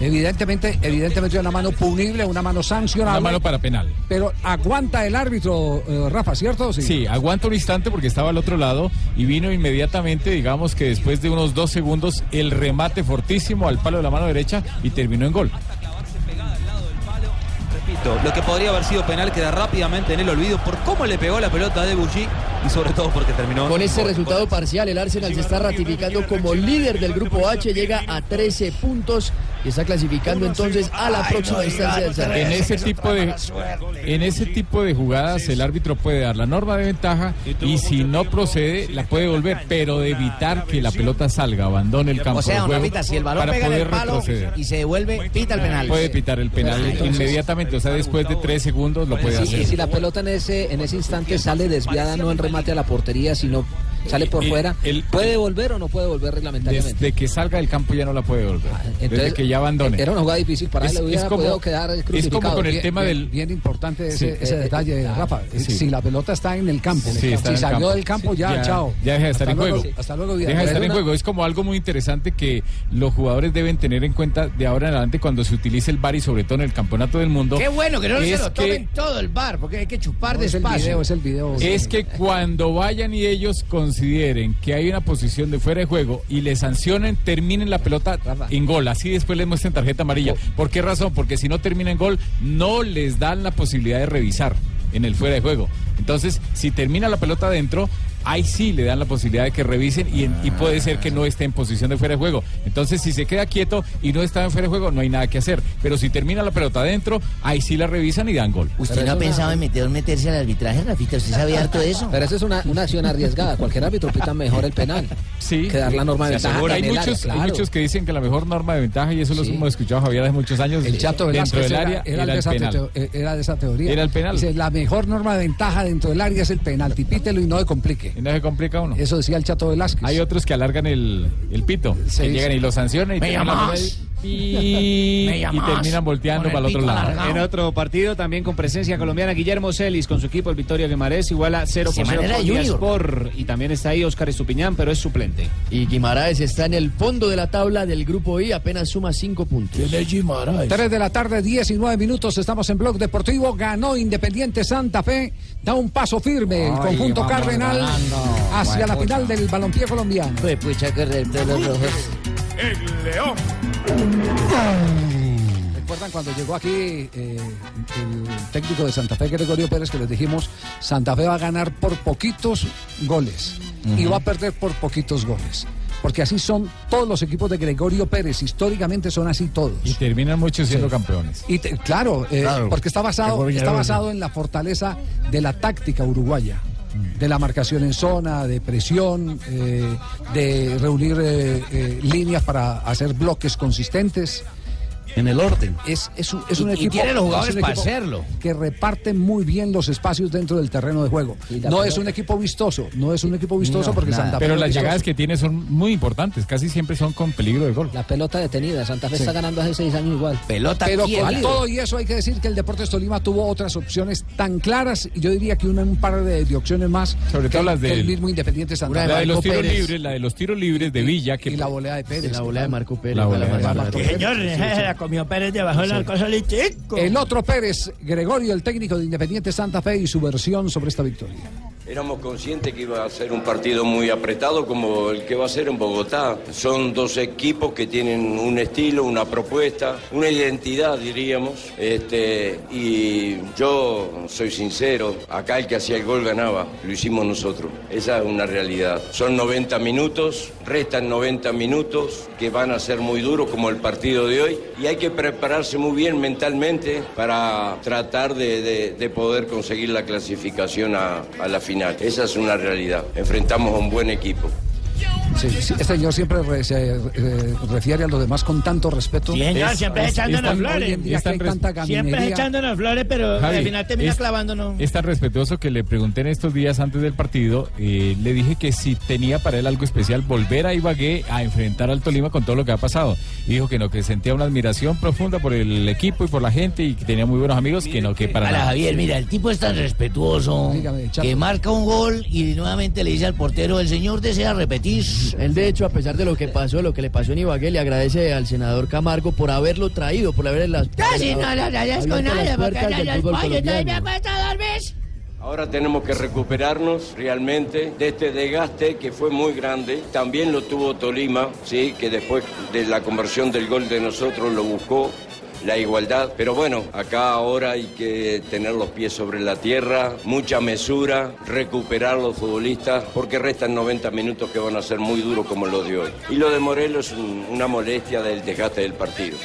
Evidentemente, evidentemente una mano punible, una mano sancionable. Una mano para penal. Pero aguanta el árbitro, eh, Rafa, ¿cierto? Sí. aguanta un instante porque estaba al otro lado y vino inmediatamente, digamos que después de unos dos segundos, el remate fortísimo al palo de la mano derecha y terminó en gol. Repito, lo que podría haber sido penal queda rápidamente en el olvido por cómo le pegó la pelota de Debuchy y sobre todo porque terminó. Con ese gol. resultado parcial, el Arsenal se está ratificando como líder del grupo H, llega a 13 puntos y está clasificando entonces a la próxima instancia del certamen. En ese tipo de en ese tipo de jugadas el árbitro puede dar la norma de ventaja y si no procede la puede volver, pero de evitar que la pelota salga, abandone el campo O sea, si el balón para pega en el poder palo retroceder. y se devuelve, pita el penal. Puede pitar el penal inmediatamente, o sea, después de tres segundos lo puede Sí, hacer. y si la pelota en ese, en ese instante sale desviada, no en remate a la portería, sino sale por El- fuera, el- ¿puede volver o no puede volver reglamentariamente? Desde que salga del campo ya no la puede volver. desde entonces, que ya abandone. Era una jugada difícil para él, Es- le hubiera es como- podido quedar es como con el Bien- tema bien- del- Bien importante ese, Sí. ese Eh, detalle, eh, Rafa. sí. Si la pelota está en el campo, Sí, si salió campo. del campo, Sí, ya, chao. Ya deja de estar Hasta en luego, juego. Hasta luego, vida. Deja de estar en juego. Es como algo muy interesante que los jugadores deben tener en cuenta de ahora en adelante cuando se utilice el VAR y sobre todo en el campeonato del mundo. Qué bueno que no se lo que- tomen todo el bar, porque hay que chupar No, es el despacio. video, es el video. Es que cuando vayan y ellos consideren que hay una posición de fuera de juego y le sancionen, terminen la pelota en gol. Así después les muestren tarjeta amarilla. ¿Por qué razón? Porque si no termina en gol, no les dan la posibilidad de revisar en el fuera de juego. Entonces, si termina la pelota adentro, ahí sí le dan la posibilidad de que revisen y, en- y puede ser que no esté en posición de fuera de juego. Entonces, si se queda quieto y no está en fuera de juego, no hay nada que hacer. Pero si termina la pelota adentro, ahí sí la revisan y dan gol. ¿Usted no ha pensado en meter, meterse al arbitraje, Rafita? ¿Usted sabía harto de eso? Pero eso es una, una acción arriesgada. Cualquier árbitro pita mejor el penal. Sí. Que dar la norma de ventaja. Hay muchos, área, hay claro. muchos que dicen que la mejor norma de ventaja, y eso lo hemos escuchado Javier hace muchos años, El Chato dentro del era, área era era de el penal. era de esa teoría. Era el penal. Dice, la mejor norma de ventaja dentro del área es el penalti. Pítelo y no se complique. Y no se complica uno. Eso decía el Chato Velázquez. Hay otros que alargan el, el pito, Sí, que llegan y lo sancionan y, Me llamas. Por y, Me y llamas. terminan volteando para el otro lado. alargado. En otro partido también con presencia colombiana, Guillermo Celis con su equipo, el Victoria Guimarães, igual a 0 por 0 Semana con Junior. Sport. Y también está ahí Oscar Estupiñán, pero es suplente. Y Guimaraes está en el fondo de la tabla del grupo I, apenas suma 5 puntos. 3 de la tarde, 19 minutos. Estamos en Blog Deportivo. Ganó Independiente Santa Fe. Da un paso firme el conjunto vamos cardenal ganando. hacia la final del balompié colombiano. Pues pucha que de los rojos. El León. ¿Recuerdan cuando llegó aquí eh, el técnico de Santa Fe, Gregorio Pérez, que les dijimos, Santa Fe va a ganar por poquitos goles y va a perder por poquitos goles? Porque así son todos los equipos de Gregorio Pérez, históricamente son así todos. Y terminan muchos siendo Sí. campeones. Y te- claro, eh, Claro. porque está basado, está basado en la fortaleza de la táctica uruguaya, de la marcación en zona, de presión, eh, de reunir eh, eh, líneas para hacer bloques consistentes. En el orden. Es, es un, es un Y- y equipo. tiene los jugadores para equipo hacerlo. Que reparte muy bien los espacios dentro del terreno de juego. No pelota. es un equipo vistoso, no es un equipo vistoso No, porque nada. Santa Fe. Pero las vistoso. llegadas que tiene son muy importantes, casi siempre son con peligro de gol. La pelota detenida. Santa Fe Sí. está ganando hace seis años igual. Pelota Pero con todo y eso hay que decir que el Deportes Tolima tuvo otras opciones tan claras y yo diría que una, un par de, de opciones más. Sobre que, todo las del- el mismo Independiente Santa Fe. La de los tiros Pérez libres, la de los tiros libres de Villa, que y la volea de Pérez. La volea de Marco Pérez. La volea de Marco mala. Comió Pérez debajo del arco solitico. El otro Pérez, Gregorio, el técnico de Independiente Santa Fe y su versión sobre esta victoria. Éramos conscientes que iba a ser un partido muy apretado como el que va a ser en Bogotá. Son dos equipos que tienen un estilo, una propuesta, una identidad, diríamos. Este, y yo soy sincero, acá el que hacía el gol ganaba, lo hicimos nosotros. Esa es una realidad. Son 90 minutos, restan 90 minutos que van a ser muy duros como el partido de hoy y hay que prepararse muy bien mentalmente para tratar de, de- de poder conseguir la clasificación a la final. Esa es una realidad. Enfrentamos a un buen equipo. Sí, sí, este señor siempre re- se eh, refiere a los demás con tanto respeto. Sí, señor, Es- siempre es- echándonos es flores. Tan Siempre echándonos flores, pero Javi, al final termina es- clavándonos. Es tan respetuoso que le pregunté en estos días antes del partido, eh, le dije que si tenía para él algo especial volver a Ibagué a enfrentar al Tolima con todo lo que ha pasado. Y dijo que no, que sentía una admiración profunda por el equipo y por la gente y que tenía muy buenos amigos, que no, que para nada. Javier, mira, el tipo es tan respetuoso Dígame, que marca un gol y nuevamente le dice al portero, el señor desea repetir. Él, de hecho, a pesar de lo que pasó, lo que le pasó en Ibagué, le agradece al senador Camargo por haberlo traído, por haberle las. Casi no le agradezco nada, porque no los pollos me dormir. Ahora tenemos que recuperarnos realmente de este desgaste que fue muy grande. También lo tuvo Tolima, sí, que después de la conversión del gol de nosotros lo buscó la igualdad. Pero bueno, acá ahora hay que tener los pies sobre la tierra, mucha mesura, recuperar los futbolistas, porque restan 90 minutos que van a ser muy duros como los de hoy. Y lo de Morelos es un- una molestia del desgaste del partido.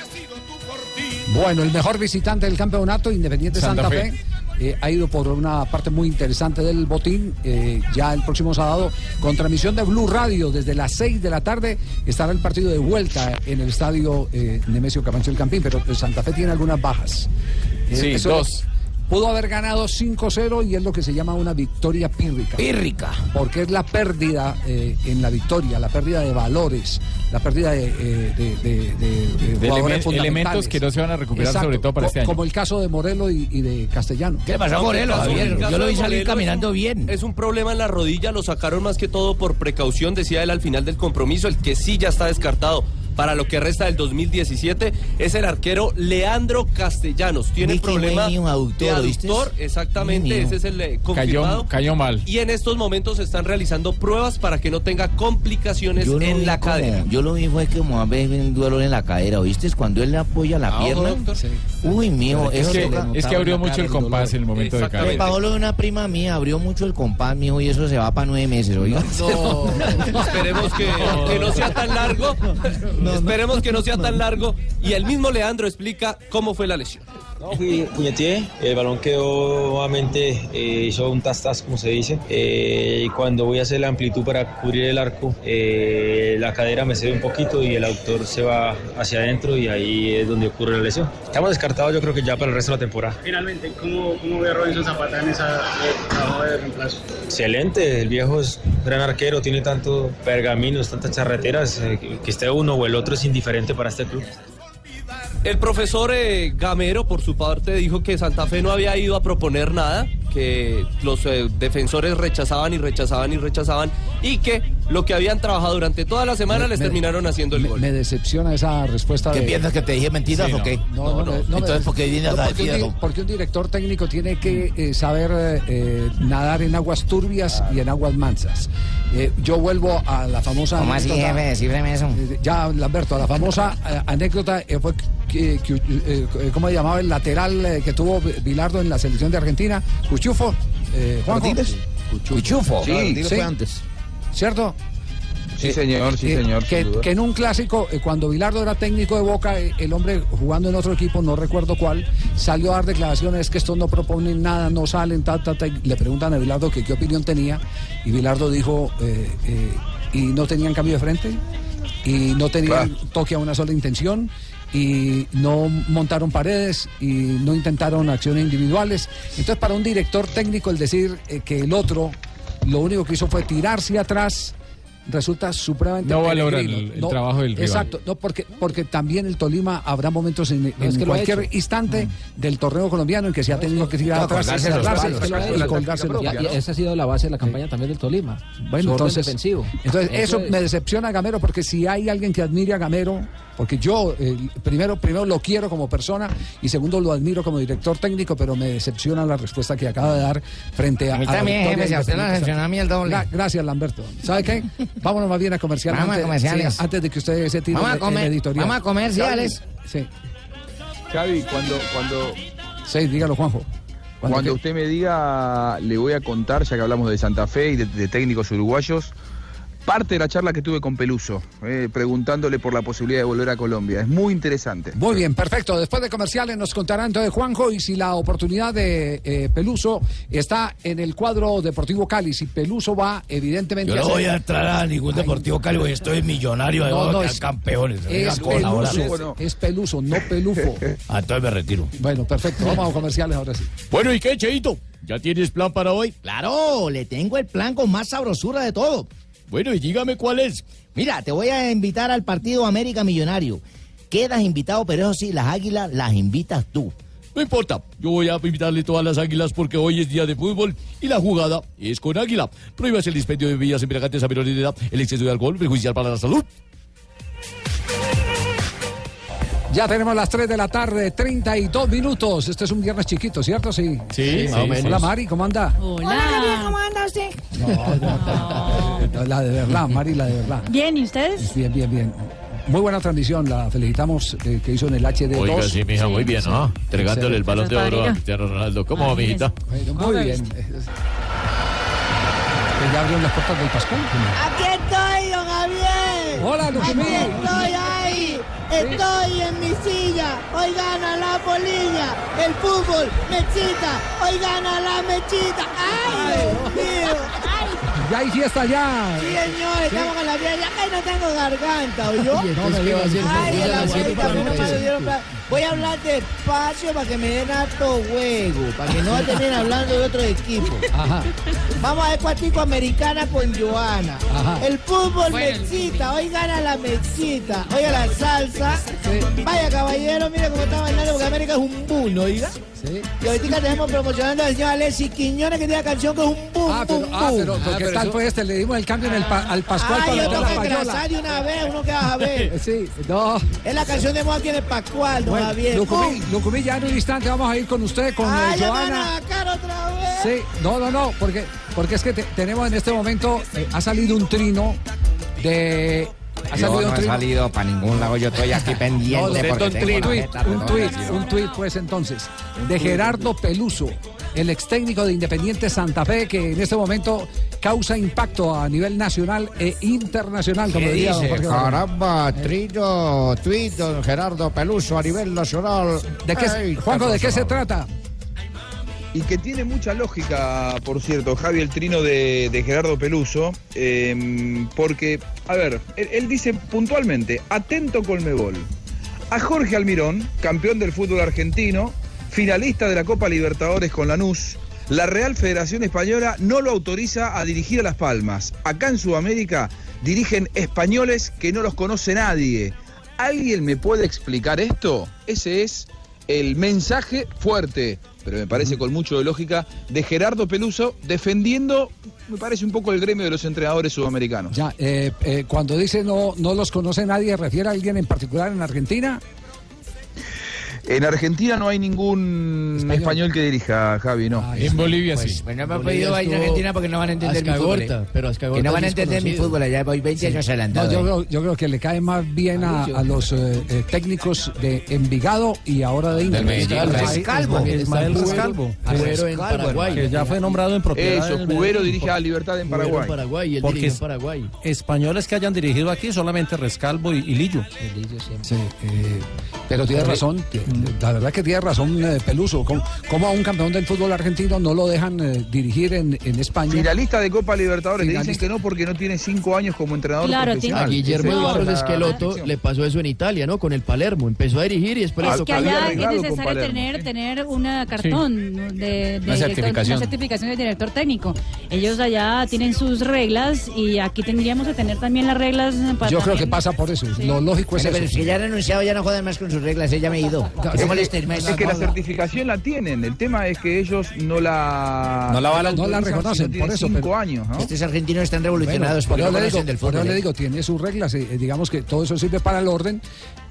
Bueno, el mejor visitante del campeonato, Independiente Santa, Santa Fe. Fe. Eh, ha ido por una parte muy interesante del botín. eh, ya el próximo sábado, con transmisión de Blue Radio, desde las 6 de la tarde, estará el partido de vuelta en el estadio eh, Nemesio Camacho del Campín. Pero Santa Fe tiene algunas bajas. Sí, eso- dos. Pudo haber ganado 5-0 y es lo que se llama una victoria pírrica. Pírrica. Porque es la pérdida eh, en la victoria, la pérdida de valores, la pérdida de, eh, de- de- de- de De jugadores elemen- fundamentales. elementos que no se van a recuperar, sobre todo para Co- este año. Como el caso de Morelos y, y de Castellano. ¿Qué le pasó a Morelos, Javier? Yo lo vi salir caminando bien. Es un problema en la rodilla, lo sacaron más que todo por precaución, decía él al final del compromiso. El que sí ya está descartado para lo que resta del 2017 es el arquero Leandro Castellanos. Tiene Viste, problema aductor, de aductor, exactamente, Mío. ese es el eh, Cayó, confirmado. cayó mal. Y en estos momentos se están realizando pruebas para que no tenga complicaciones Yo en la como- cadera. Yo lo vi fue como a veces un dolor en la cadera, ¿oíste? Cuando él le apoya la Ah, pierna. doctor. Uy, mijo, Es eso que, es que abrió mucho el compás en el momento de caer. pagó lo de una prima mía, abrió mucho el compás, mijo, y eso se va para nueve meses, oiga. No, esperemos que, que no sea tan largo. esperemos que no sea tan largo. Y el mismo Leandro explica cómo fue la lesión. No, fui, puñeteé, el balón quedó nuevamente, eh, hizo un tas-tas, como se dice, eh, y cuando voy a hacer la amplitud para cubrir el arco, eh, la cadera me cede un poquito y el autor se va hacia adentro y ahí es donde ocurre la lesión. Estamos descartados yo creo que ya para el resto de la temporada. Finalmente, ¿cómo, cómo ve a Robinson Zapata en esa eh, trabajo de reemplazo? Excelente, el viejo es un gran arquero, tiene tantos pergaminos, tantas charreteras, eh, que- que esté uno o el otro es indiferente para este club. El profesor eh, Gamero, por su parte, dijo que Santa Fe no había ido a proponer nada, que los eh, defensores rechazaban y rechazaban y rechazaban, y que lo que habían trabajado durante toda la semana les me- terminaron haciendo el Me, gol. me decepciona esa respuesta. ¿Qué de- piensas que te dije mentiras Sí, o qué? No, no, no, no, Entonces, ¿por qué vienes no, a porque, un, porque un director técnico tiene que eh, saber eh, eh, nadar en aguas turbias y en aguas mansas. Eh, yo vuelvo a la famosa. ¿Cómo así, jefe? Decíbreme eso. Eh, Ya, Lamberto, a la famosa eh, anécdota eh, fue que, que, eh, eh, ¿cómo se llamaba el lateral eh, que tuvo Bilardo en la selección de Argentina? Cuchufo. Eh, Juanjo. ¿Martínez? Cuchufo. Sí, Martínez fue antes. ¿Cierto? Sí, señor, sí, señor. Que, en un clásico, cuando Bilardo era técnico de Boca, el hombre jugando en otro equipo, no recuerdo cuál, salió a dar declaraciones que estos no proponen nada, no salen, ta, ta, ta, y le preguntan a Bilardo que qué opinión tenía, y Bilardo dijo, y no tenían cambio de frente, y no tenían toque a una sola intención, y no montaron paredes y no intentaron acciones individuales. Entonces, para un director técnico, el decir eh, que el otro lo único que hizo fue tirarse atrás resulta supremamente No valora peregrino. el- trabajo del rival. Exacto, no, porque, porque también el Tolima habrá momentos en, en es que lo ha cualquier instante del torneo colombiano en que se ha tenido que tirar atrás, y colgarse esa ha sido la base de la campaña también del Tolima. Bueno, Su orden entonces, defensivo. entonces eso, es. me decepciona a Gamero porque si hay alguien que admire a Gamero, porque yo eh, primero, primero lo quiero como persona y segundo lo admiro como director técnico, pero me decepciona la respuesta que acaba de dar frente a, A a la también, jefe, a usted lo independiente. decepciona a mí el doble. Gra- gracias, Lamberto. ¿Sabe qué? Vámonos más bien a comercial Vamos a antes, comerciales. sí, antes de que usted se tire Vamos a el comer- editorial. vamos a comerciales. Sí, Javi, cuando, cuando, sí, dígalo, Juanjo. cuando, qué? usted me diga, le voy a contar, ya que hablamos de Santa Fe y de, de técnicos uruguayos, parte de la charla que tuve con Peluso, eh, preguntándole por la posibilidad de volver a Colombia. Es muy interesante. Muy bien, perfecto. Después de comerciales nos contará entonces Juanjo y si la oportunidad de eh, Peluso está en el cuadro Deportivo Cali. Si Peluso va, evidentemente. Yo no hacer- voy a entrar a ningún deportivo Cali, porque estoy millonario, No, de no, quedar es- campeones. Es. Peluso, es Peluso, no Pelufo. Ah, entonces me retiro. Bueno, perfecto. Vamos a comerciales ahora sí. Bueno, ¿y qué, Cheito? ¿Ya tienes plan para hoy? Claro, le tengo el plan con más sabrosura de todo. Bueno, y dígame cuál es. Mira, te voy a invitar al partido América Millonario. Quedas invitado, pero eso sí, las águilas las invitas tú. No importa, yo voy a invitarle todas las águilas porque hoy es día de fútbol y la jugada es con águila. Prohíbase el dispendio de bebidas embriagantes a menores de edad, el exceso de alcohol perjudicial para la salud. Ya tenemos las 3 de la tarde, 32 minutos. Este es un viernes chiquito, ¿cierto? Sí. Sí, más o menos. Hola, Mari, ¿cómo anda? Hola, Javier, ¿cómo anda usted? No, la de verdad, Mari, la de verdad. Bien, ¿y ustedes? Bien, bien, bien. Muy buena transmisión, la felicitamos eh, que hizo en el HD2. Oiga, sí, mija, muy bien, ¿no? Entregándole el balón de oro a. Cristiano Ronaldo. ¿Cómo va, mijita? Bueno, muy bien. Ya abrieron las puertas del Pascual. Aquí estoy, don Javier. Hola, Lucumí. Aquí estoy. Estoy en mi silla. Hoy gana la polilla. El fútbol me excita. Hoy gana la mechita. ¡Ay, Dios mío! Ya hay fiesta ya. Sí, señor, estamos con la fiesta. Ay, no tengo garganta, ¿oyó? Y entonces, ¿qué va a? Ay, el a mí no me dieron Voy a hablar despacio para que me den harto juego, para que no estén hablando de otro equipo. Ajá. Vamos a ver cuatico americana con Joana. Ajá. El fútbol Bueno, me excita, hoy gana la mexita. Oiga la salsa. Vaya caballero, mire cómo está bailando porque América es un boom, ¿no, oiga? Sí. Y ahorita tenemos promocionando al señor Alexis Quiñones que tiene la canción que es un boom, Ah, pero, boom, ah, boom. pero, pero ¿qué tal fue este? Le dimos el cambio en el pa- al Pascual Ay, para yo tengo la que engrasar de una vez, uno que vas a ver. Sí, no. Es la canción de moda aquí en el Pascual, don Bueno, Javier. Lucumí, ¡Bum! Lucumí, ya en un instante vamos a ir con usted, con eh, Ay, ya me van Joana. a sacar otra vez. Sí, no, no, no, porque, porque es que te- tenemos en este momento, eh, ha salido un trino de... Ha Yo no he salido para ningún lado, yo estoy aquí No, pendiente. porque un la un tuit, un tuit, pues entonces, de Gerardo Peluso, el ex técnico de Independiente Santa Fe, que en este momento causa impacto a nivel nacional e internacional, como ¿Qué diría dice? Caramba, trillo, tuit, don Gerardo Peluso a nivel nacional. ¿De qué, Ey, Juanjo, ¿de qué se trata? Y que tiene mucha lógica, por cierto, Javi, el trino de, Gerardo Peluso, eh, porque, a ver, él, él dice puntualmente, atento Colmebol. A Jorge Almirón, campeón del fútbol argentino, finalista de la Copa Libertadores con Lanús, la Real Federación Española no lo autoriza a dirigir a Las Palmas. Acá en Sudamérica dirigen españoles que no los conoce nadie. ¿Alguien me puede explicar esto? Ese es el mensaje fuerte, pero me parece con mucho de lógica, de Gerardo Peluso defendiendo, me parece un poco el gremio de los entrenadores sudamericanos. Ya, eh, eh, cuando dice no, no los conoce nadie, ¿refiere a alguien en particular en Argentina? En Argentina no hay ningún español, que dirija, Javi, no. En Bolivia Pues, sí. pues no me han pedido ir a Argentina porque no van a entender mi fútbol. ¿eh? pero Que no van a es entender mi fútbol, allá voy 20 años No, adelantado. yo, creo, yo creo que le cae más bien a, a los eh, eh, técnicos de Envigado y ahora de Inter. Medellín. Ahí- Rescalvo. Ismael Rescalvo. Juguero en Rescalvo, Paraguay. Que ya fue nombrado en propiedad. Eso, del Cubero dirige a Libertad en Paraguay. en Paraguay, Porque en es- Paraguay. Españoles que hayan dirigido aquí solamente Rescalvo y, y Lillo. Sí, eh, pero tiene razón, la verdad que tiene razón eh, Peluso. ¿Cómo, cómo a un campeón del fútbol argentino no lo dejan eh, dirigir en, en España? Finalista de Copa Libertadores, le dicen Finalista. que no porque no tiene cinco años como entrenador Claro, profesional. A Guillermo es Eduardo Esqueloto le pasó eso en Italia, ¿no? Con el Palermo. Empezó a dirigir y después Es que allá es necesario tener, tener una cartón de, de director- certificación. una certificación de director técnico. Ellos allá tienen sus reglas y aquí tendríamos que tener también las reglas para Yo creo que pasa por eso. Lo lógico es Bueno, pero eso. si ya han renunciado, ya no jodan más con sus reglas, ella me he ido. No, Que es que-. Es que la certificación la tienen, el tema es que ellos no la... No la avalan. No la si reconocen, no tienen por eso, cinco pero- años, ¿no? Estos argentinos están Bueno, revolucionados por porque eso no le digo, del por fútbol. le ¿eh? digo, tiene sus reglas, eh, digamos que todo eso sirve para el orden,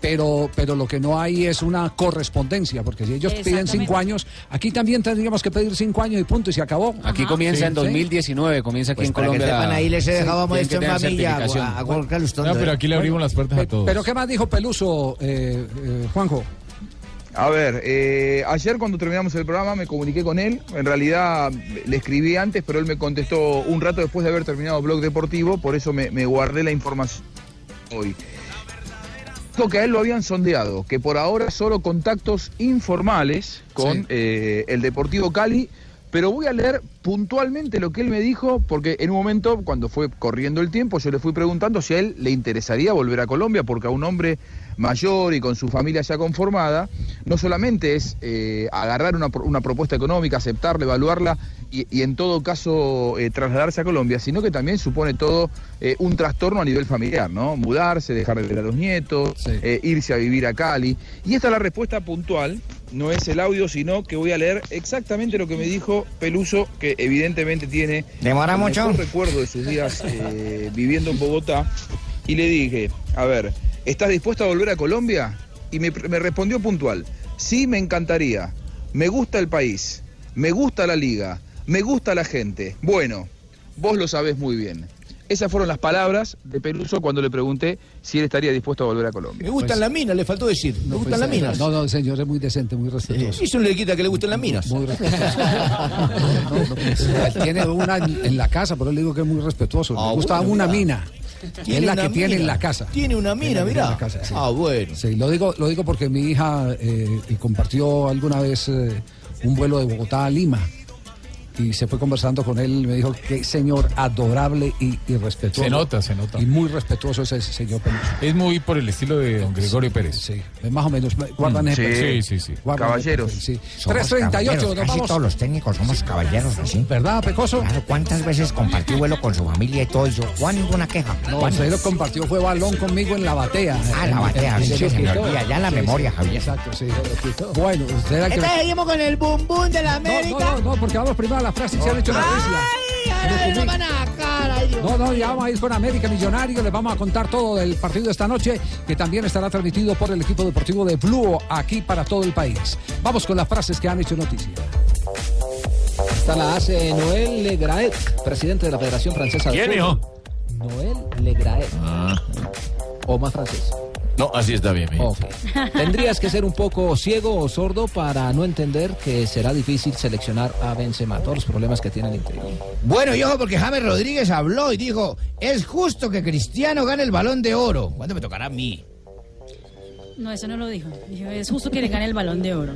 pero, pero lo que no hay es una correspondencia, porque si ellos piden cinco años, aquí también tendríamos que pedir cinco años y punto, y se acabó. Aquí Ajá. comienza Sí, en sí. 2019, comienza aquí Pues en para que Colombia. sepan, la- ahí les he dejado a tienen Modesto que en familia, a, a Gorka Lustón. No, pero aquí le abrimos las puertas a todos. Pero ¿qué más dijo Peluso, eh, eh, Juanjo? A ver, eh, ayer cuando terminamos el programa me comuniqué con él. En realidad le escribí antes, pero él me contestó un rato después de haber terminado Blog Deportivo, por eso me, me guardé la información hoy. Dijo que a él lo habían sondeado, que por ahora solo contactos informales con Sí. eh, el Deportivo Cali, pero voy a leer puntualmente lo que él me dijo, porque en un momento, cuando fue corriendo el tiempo, yo le fui preguntando si a él le interesaría volver a Colombia, porque a un hombre mayor y con su familia ya conformada, no solamente es eh, agarrar una, una propuesta económica, aceptarla, evaluarla y, y en todo caso eh, trasladarse a Colombia, sino que también supone todo eh, un trastorno a nivel familiar, ¿no? Mudarse, dejar de ver a los nietos, Sí. irse a vivir a Cali. Y esta es la respuesta puntual no es el audio, sino que voy a leer exactamente lo que me dijo Peluso, que evidentemente tiene ¿Demora mucho? recuerdo de sus días viviendo en Bogotá. Y le dije, a ver, ¿estás dispuesto a volver a Colombia? Y me, me respondió puntual, sí, me encantaría. Me gusta el país, me gusta la liga, me gusta la gente. Bueno, vos lo sabés muy bien. Esas fueron las palabras de Peluso cuando le pregunté si él estaría dispuesto a volver a Colombia. Me gustan las minas, le faltó decir. Me Pues, gustan las eh, minas. No, no, señor, es muy decente, muy respetuoso. Y eso no le quita que le gusten las minas. Muy Él tiene una en la casa, pero le digo que es muy respetuoso. Ah, Le gusta bueno, una mira. mina. Es la que tiene en la casa. Tiene una en la casa, sí. Ah, bueno. Sí, lo digo, lo digo porque mi hija eh, compartió alguna vez eh, un vuelo de Bogotá a Lima. Y se fue conversando con él y me dijo que señor adorable y, y respetuoso. Se nota, se nota. Y muy respetuoso es ese señor Peluso. Es muy por el estilo de don Gregorio Pérez. Sí, más o menos. Guardan Mm, sí, sí, sí. Guardan Caballeros. ese perfil, Sí. Somos 338, caballeros, nos Casi vamos. todos los técnicos somos caballeros, así. ¿Verdad, Pecoso? Claro, ¿cuántas veces compartió vuelo con su familia y todo? Yo, Juan, ninguna queja. No, compartió, fue balón conmigo en la batea. Ah, la batea, En- en- sí, en- se me en- olvida, ya en la Sí, memoria, sí, Javier. Exacto, sí. Bueno, el que... Entonces seguimos con el bum bum de la No, América. no, no, no, porque vamos primero a la frase y se han hecho la isla. No, no, ya vamos a ir con América Millonario, les vamos a contar todo del partido de esta noche, que también estará transmitido por el equipo deportivo de Blue aquí para todo el país. Vamos con las frases que han hecho noticia. Esta la hace Noel Legraet, presidente de la Federación Francesa de ¿Quién, hijo? Noel Legraet. O más francés. No, así está bien, mijo. Ok. Tendrías que ser un poco ciego o sordo para no entender que será difícil seleccionar a Benzema. Todos los problemas que tiene el interior. Bueno, y ojo, porque James Rodríguez habló y dijo, es justo que Cristiano gane el balón de oro. ¿Cuándo me tocará a mí? No, eso no lo dijo. Dijo, es justo que le gane el balón de oro.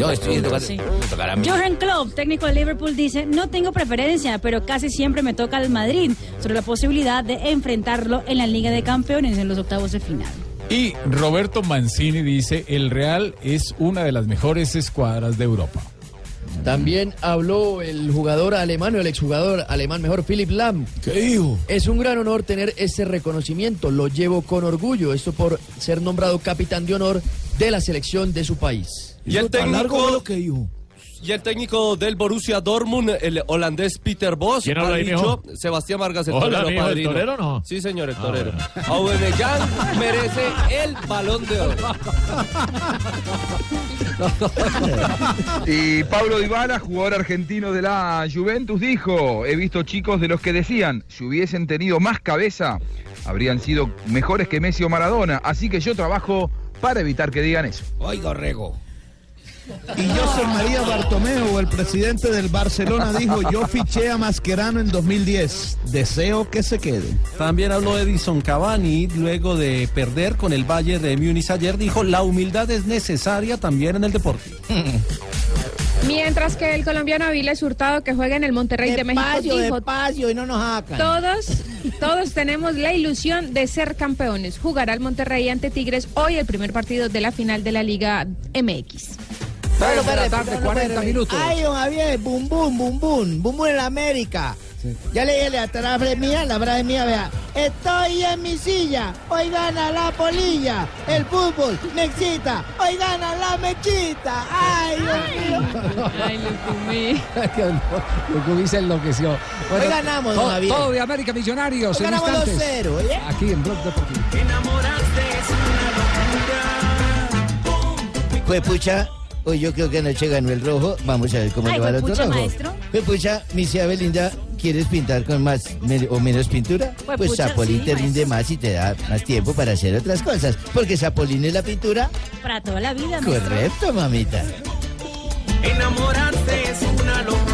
No, estoy que Sí. me tocará a mí. Johan Klopp, técnico de Liverpool, dice, no tengo preferencia, pero casi siempre me toca al Madrid sobre la posibilidad de enfrentarlo en la Liga de Campeones en los octavos de final. Y Roberto Mancini dice, el Real es una de las mejores escuadras de Europa. También habló el jugador alemán o el exjugador alemán mejor, Philip Lam. ¿Qué dijo? Es un gran honor tener ese reconocimiento, lo llevo con orgullo, esto por ser nombrado capitán de honor de la selección de su país. Y el Tan largo técnico, lo que dijo. Y el técnico del Borussia Dortmund, el holandés Peter Bosz, ¿Quién habla ha dicho, mijo? Sebastián Vargas, el Hola, torero mijo, ¿el torero no? Sí, señor, el Ah, torero. bueno. Aubameyang merece el balón de oro. Y Pablo Dybala, jugador argentino de la Juventus, dijo, he visto chicos de los que decían, si hubiesen tenido más cabeza, habrían sido mejores que Messi o Maradona, así que yo trabajo para evitar que digan eso. Oiga, Orrego. Y José María Bartomeu, el presidente del Barcelona, dijo, yo fiché a Mascherano en 2010, deseo que se quede. También habló Edison Cavani luego de perder con el Bayern de Múnich ayer. Dijo, la humildad es necesaria también en el deporte. Mientras que el colombiano Avilés Hurtado, que juega en el Monterrey de México, dijo, despacio y no nos todos, todos tenemos la ilusión de ser campeones. Jugará el Monterrey ante Tigres hoy el primer partido de la final de la Liga MX. Tres de la tarde, no, 40 espere. minutos. Ay, don Javier, bum bum, bum bum, bum bum en la América. Ya le dije la frase mía, la frase mía, vea. Estoy en mi silla, hoy gana la polilla. El fútbol me excita, hoy gana la mechita. Ay, Dios mío. Ay, Lucumí. Lucumí se enloqueció. Hoy ganamos, don Javier. todo de América Millonarios. Hoy en ganamos instantes. 2-0, ¿oye? Aquí en Blog Deportivo. Pues pucha, hoy yo creo que anoche ganó el rojo. Vamos a ver cómo Ay, le va al otro juepucha, rojo. maestro. Pues pucha, mi cia Belinda, ¿quieres pintar con más me- o menos pintura? Pues, Pues pucha, Zapolín sí, te rinde más y te da más tiempo para hacer otras cosas. Porque Zapolín es la pintura. Para toda la vida, maestro. Correcto, mamita. Enamorarte es una locura.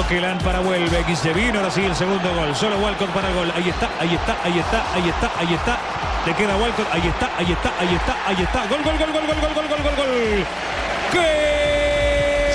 Coquelán para Huelve, y se vino ahora sí el segundo gol. Solo Walcott para gol. Ahí está, ahí está, ahí está, ahí está, ahí está. Le queda Walcott, ahí está, ahí está, ahí está, ahí está. Gol, gol, gol, gol, gol, gol, gol, gol, gol, gol. ¡Que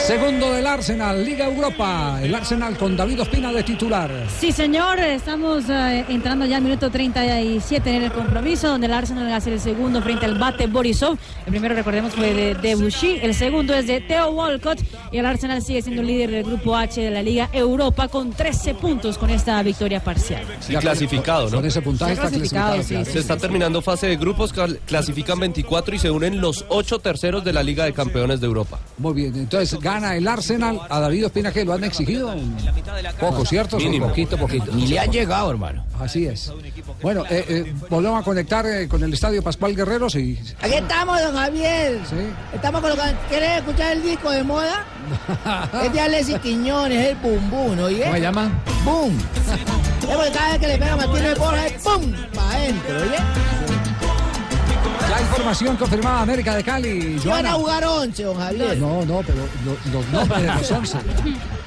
Segundo del Arsenal, Liga Europa. El Arsenal con David Ospina de titular. Sí, señor, estamos eh, entrando ya al minuto 37 en el compromiso, donde el Arsenal hace el segundo frente al Bate Borisov. El primero, recordemos, fue de Debussy, el segundo es de Theo Walcott, y el Arsenal sigue siendo líder del grupo H de la Liga Europa con 13 puntos con esta victoria parcial. Sí, clasificado, ¿no? Con ese puntaje Está clasificado, clasificado. sí, Se está terminando fase de grupos, clasifican 24 y se unen los 8 terceros de la Liga de Campeones de Europa. Muy bien, entonces gana el Arsenal a David Ospina que lo han exigido poco, ¿cierto? Mínimo. Poquito, poquito. Ni le han llegado, hermano. Así es. Bueno, eh, eh, volvemos a conectar eh, con el estadio Pascual Guerrero, sí. Aquí estamos, don Javier. Estamos colocando. ¿Quieres escuchar el disco de moda? es de Alexis Quiñones, el Boom Boom, ¿oye? ¿Cómo se llama? Boom. Es porque cada vez que le pega a Martínez Borja es ¡pum! Para adentro, ¿oye? Ya información confirmada América de Cali. Si van a Joana. jugar 11, don Javier. No, no, pero lo- los nombres de los 11.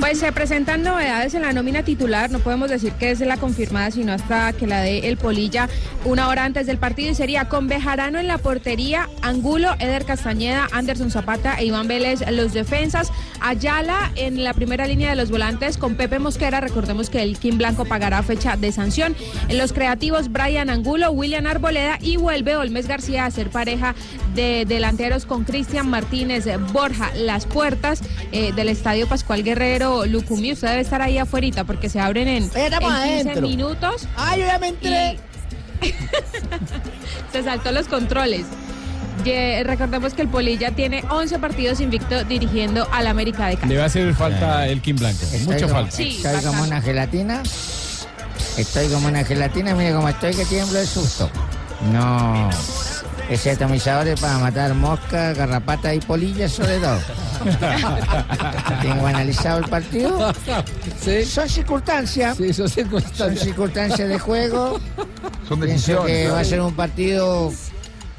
Pues se presentan novedades en la nómina titular, no podemos decir que es la confirmada, sino hasta que la dé el Polilla una hora antes del partido. Y sería con Bejarano en la portería, Angulo, Eder Castañeda, Anderson Zapata e Iván Vélez los defensas, Ayala en la primera línea de los volantes con Pepe Mosquera, recordemos que el Kim Blanco pagará fecha de sanción, en los creativos Brian Angulo, William Arboleda y vuelve Olmes García a ser pareja de delanteros con Cristian Martínez Borja, las puertas eh, del Estadio Pascual Guerrero Lucumí, usted debe estar ahí afuera porque se abren en, en 15 adentro. minutos. Ah, yo ya me entré. se saltó los controles. Recordemos que el Polilla tiene 11 partidos invicto dirigiendo al América de Cali. Le va a hacer falta el Kim Blanco. Mucha como- falta. Sí, Estoy como una gelatina. Estoy como una gelatina, mire cómo estoy que tiemblo de susto. No. Ese atomizador es para matar moscas, garrapatas y polillas sobre todo. Tengo analizado el partido. Son circunstancias. Sí, son circunstancias. Son circunstancias de juego. Son Pienso que ¿no? va a ser un partido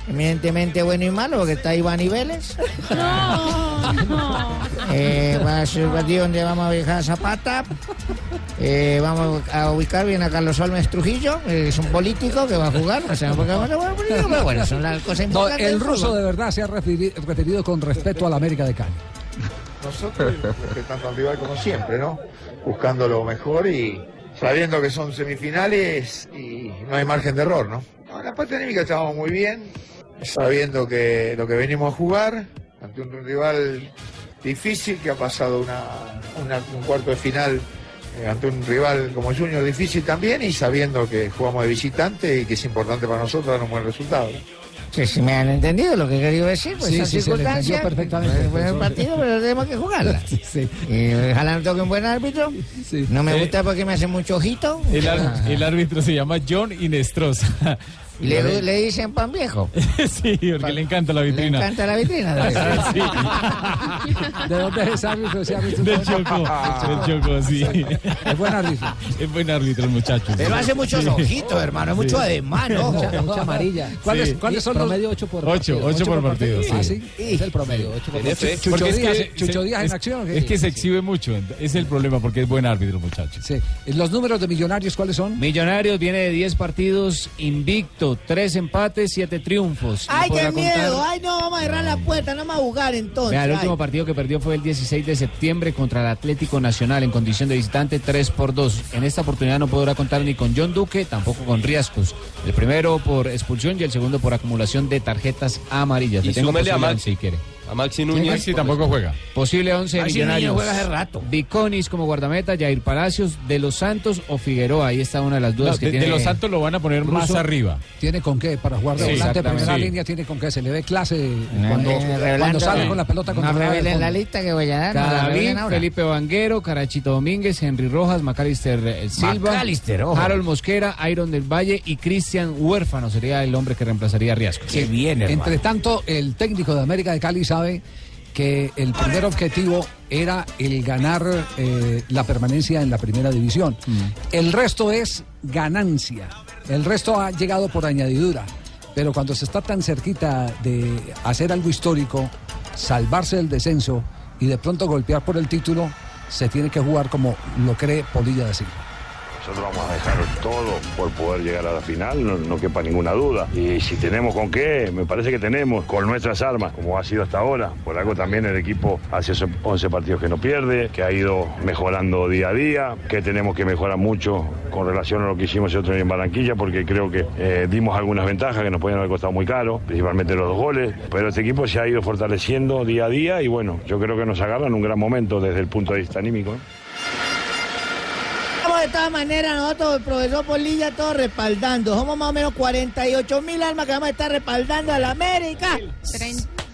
eminentemente bueno y malo porque está Iván y Vélez. No, no. Eh, va a ser un partido donde vamos a dejar a Zapata. Eh, vamos a ubicar bien a Carlos Olmes Trujillo, eh, es un político que va a jugar. No sé por qué va a jugar político, pero bueno, son las cosas No, importantes. el del ruso de verdad se ha referi- referido con respeto a la América de Cali. Nosotros respetando al rival como siempre, ¿no? Buscando lo mejor y sabiendo que son semifinales y no hay margen de error, ¿no? No, en la parte anímica estábamos muy bien, sabiendo que lo que venimos a jugar ante un rival difícil que ha pasado una, una- un cuarto de final ante un rival como Junior difícil también y sabiendo que jugamos de visitante y que es importante para nosotros dar un buen resultado. Sí, si me han entendido lo que he querido decir, pues Sí, son sí, se circunstancias. perfectamente. Es buen partido, pero tenemos que jugarla. Y ojalá no toque un buen árbitro. No me Sí. gusta porque me hace mucho ojito. El, ar- el árbitro se llama John Inestrosa. Y le, le dicen pan viejo. sí, porque le encanta la Le vitrina. encanta la vitrina. Sí. ¿De dónde es árbitro? Ese árbitro Del Choco, del Choco, sí. Es buen árbitro. Es buen árbitro el muchacho. Pero hace muchos Sí. ojitos, hermano, es mucho ademán, ojo. Mucha, mucha amarilla. ¿Cuáles, Sí. ¿cuáles son los Promedio 8 por Ocho, partido. ocho por partido, Ah, sí. sí. Es el promedio. 8 por partido. Chucho Porque es Díaz, que- Chucho se- Díaz en es- acción. ¿o qué? Es que se exhibe mucho. Es el problema porque es buen árbitro, muchacho. Sí. ¿Los números de millonarios cuáles son? Millonarios viene de 10 partidos invicto, 3 empates, 7 triunfos. Ay, qué miedo. contar- Ay, no, vamos a cerrar la puerta, no vamos a jugar entonces. Vea, el Ay. último partido que perdió fue el 16 de septiembre contra el Atlético Nacional en condición de visitante 3 por 2. En esta oportunidad no podrá contar ni con John Duque, tampoco con Riascos. El primero por expulsión y el segundo por acumulación de tarjetas amarillas. Y Le tengo a once si quiere. A Maxi Núñez. Maxi tampoco juega. Posible 11 de Maxi Núñez millonarios. juega hace rato. Viconis como guardameta, Jair Palacios, De Los Santos o Figueroa. Ahí está una de las dudas No, que de, tiene. de los Santos lo van a poner más arriba. ¿Tiene con qué? Para jugar de Sí, volante primera Sí. línea, tiene con qué. Se le ve clase No, cuando, eh, cuando sale con la pelota No del revelen la lista que voy a dar. no. Felipe Vanguero, Carachito Domínguez, Henry Rojas, Macalister eh, Silva, Macalister, ojo. Harold Mosquera, Iron del Valle y Cristian Huérfano sería el hombre que reemplazaría a Riascos. Qué bien, hermano. Entre tanto, el técnico de América de Cali sabe que el primer objetivo era el ganar eh, la permanencia en la primera división. El resto es ganancia. El resto ha llegado por añadidura. Pero cuando se está tan cerquita de hacer algo histórico, salvarse del descenso y de pronto golpear por el título, se tiene que jugar como lo cree Polilla de Silva. Nosotros vamos a dejar todo por poder llegar a la final, no, quepa ninguna duda. Y si tenemos con qué, me parece que tenemos con nuestras armas, como ha sido hasta ahora. Por algo también el equipo hace 11 partidos que no pierde, que ha ido mejorando día a día, que tenemos que mejorar mucho con relación a lo que hicimos el otro día en Barranquilla, porque creo que eh, dimos algunas ventajas que nos podían haber costado muy caro, principalmente los dos goles. Pero este equipo se ha ido fortaleciendo día a día y bueno, yo creo que nos agarra en un gran momento desde el punto de vista anímico. ¿eh? De todas maneras nosotros, el profesor Polilla, todos respaldando. Somos más o menos 48 mil almas que vamos a estar respaldando a la América.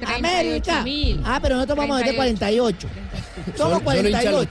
América. Ah, pero nosotros vamos a meter 48. Somos 48.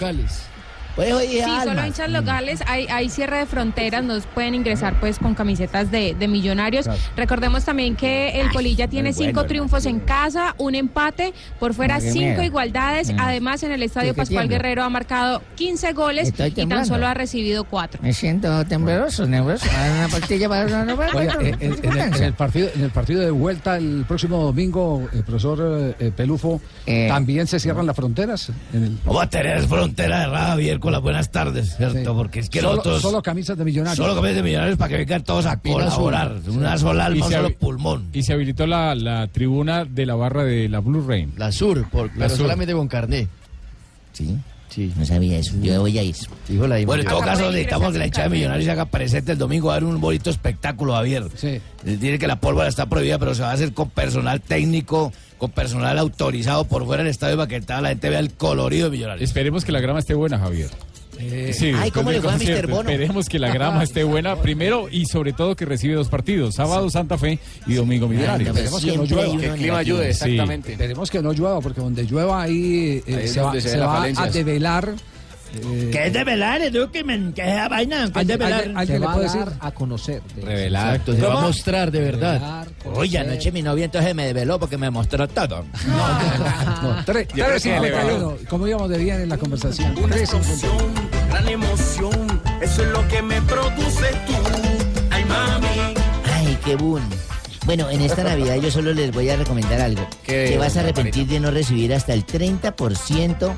Pues hoy Sí, solo hinchas locales, hay, hay cierre de fronteras, nos pueden ingresar pues con camisetas de, de millonarios. Claro. Recordemos también que el Polilla tiene muy bueno, cinco triunfos en casa, un empate, por fuera cinco miedo. igualdades. Mm. Además, en el Estadio ¿Qué- qué Pascual? Guerrero ha marcado 15 goles y tan solo ha recibido cuatro. Me siento tembloroso, nervioso. Una pastilla para no, Oiga, en, en- en el, en el partido, en el partido de vuelta el próximo domingo, el profesor eh, Pelufo, también se cierran las fronteras. En el... Vamos a tener frontera de con las buenas tardes, ¿cierto? Porque es que solo, nosotros... solo camisas de millonarios. Solo camisas de millonarios para que vengan todos a colaborar. Una sola alma, Y un se solo pulmón. Y se habilitó la, la tribuna de la barra de la Blue Rain. La Sur, por, pero Sur. solamente con carné. Sí. Sí. No sabía eso. Yo voy a ir. Bueno, en todo caso, necesitamos que la hinchada de Millonarios se haga presente el domingo. A haber un bonito espectáculo, Javier. Sí. Tiene que la pólvora está prohibida, pero se va a hacer con personal técnico, con personal autorizado por fuera del estadio para que toda la gente vea el colorido de Millonarios. Esperemos que la grama esté buena, Javier. Eh, Sí, ay, después ¿cómo del le fue a Mr. concierto, Bono? Esperemos que la grama esté buena primero y sobre todo que recibe dos partidos, sábado Santa Fe y domingo Millonarios. Esperemos que no llueva. Sí. Esperemos que no llueva, porque donde llueva ahí, eh, se va, se se a develar. eh, ¿Qué es de velar, Eduquemen? ¿Qué es esa vaina? ¿Qué es de ¿Alguien- velar? alguien- alguien le puede decir? a conocer. Revelar. Exacto, se va a mostrar de verdad. Oye, anoche mi novia entonces me desveló porque me mostró todo. No, que 3.51. ¿Cómo íbamos de bien en la conversación? Una 3.51. explosión, gran emoción, eso es lo que me produce tú. Ay, mami. Ay, qué boom. Bueno, en esta Navidad yo solo les voy a recomendar algo. ¿Qué, Te vas a arrepentir de no recibir hasta el 30%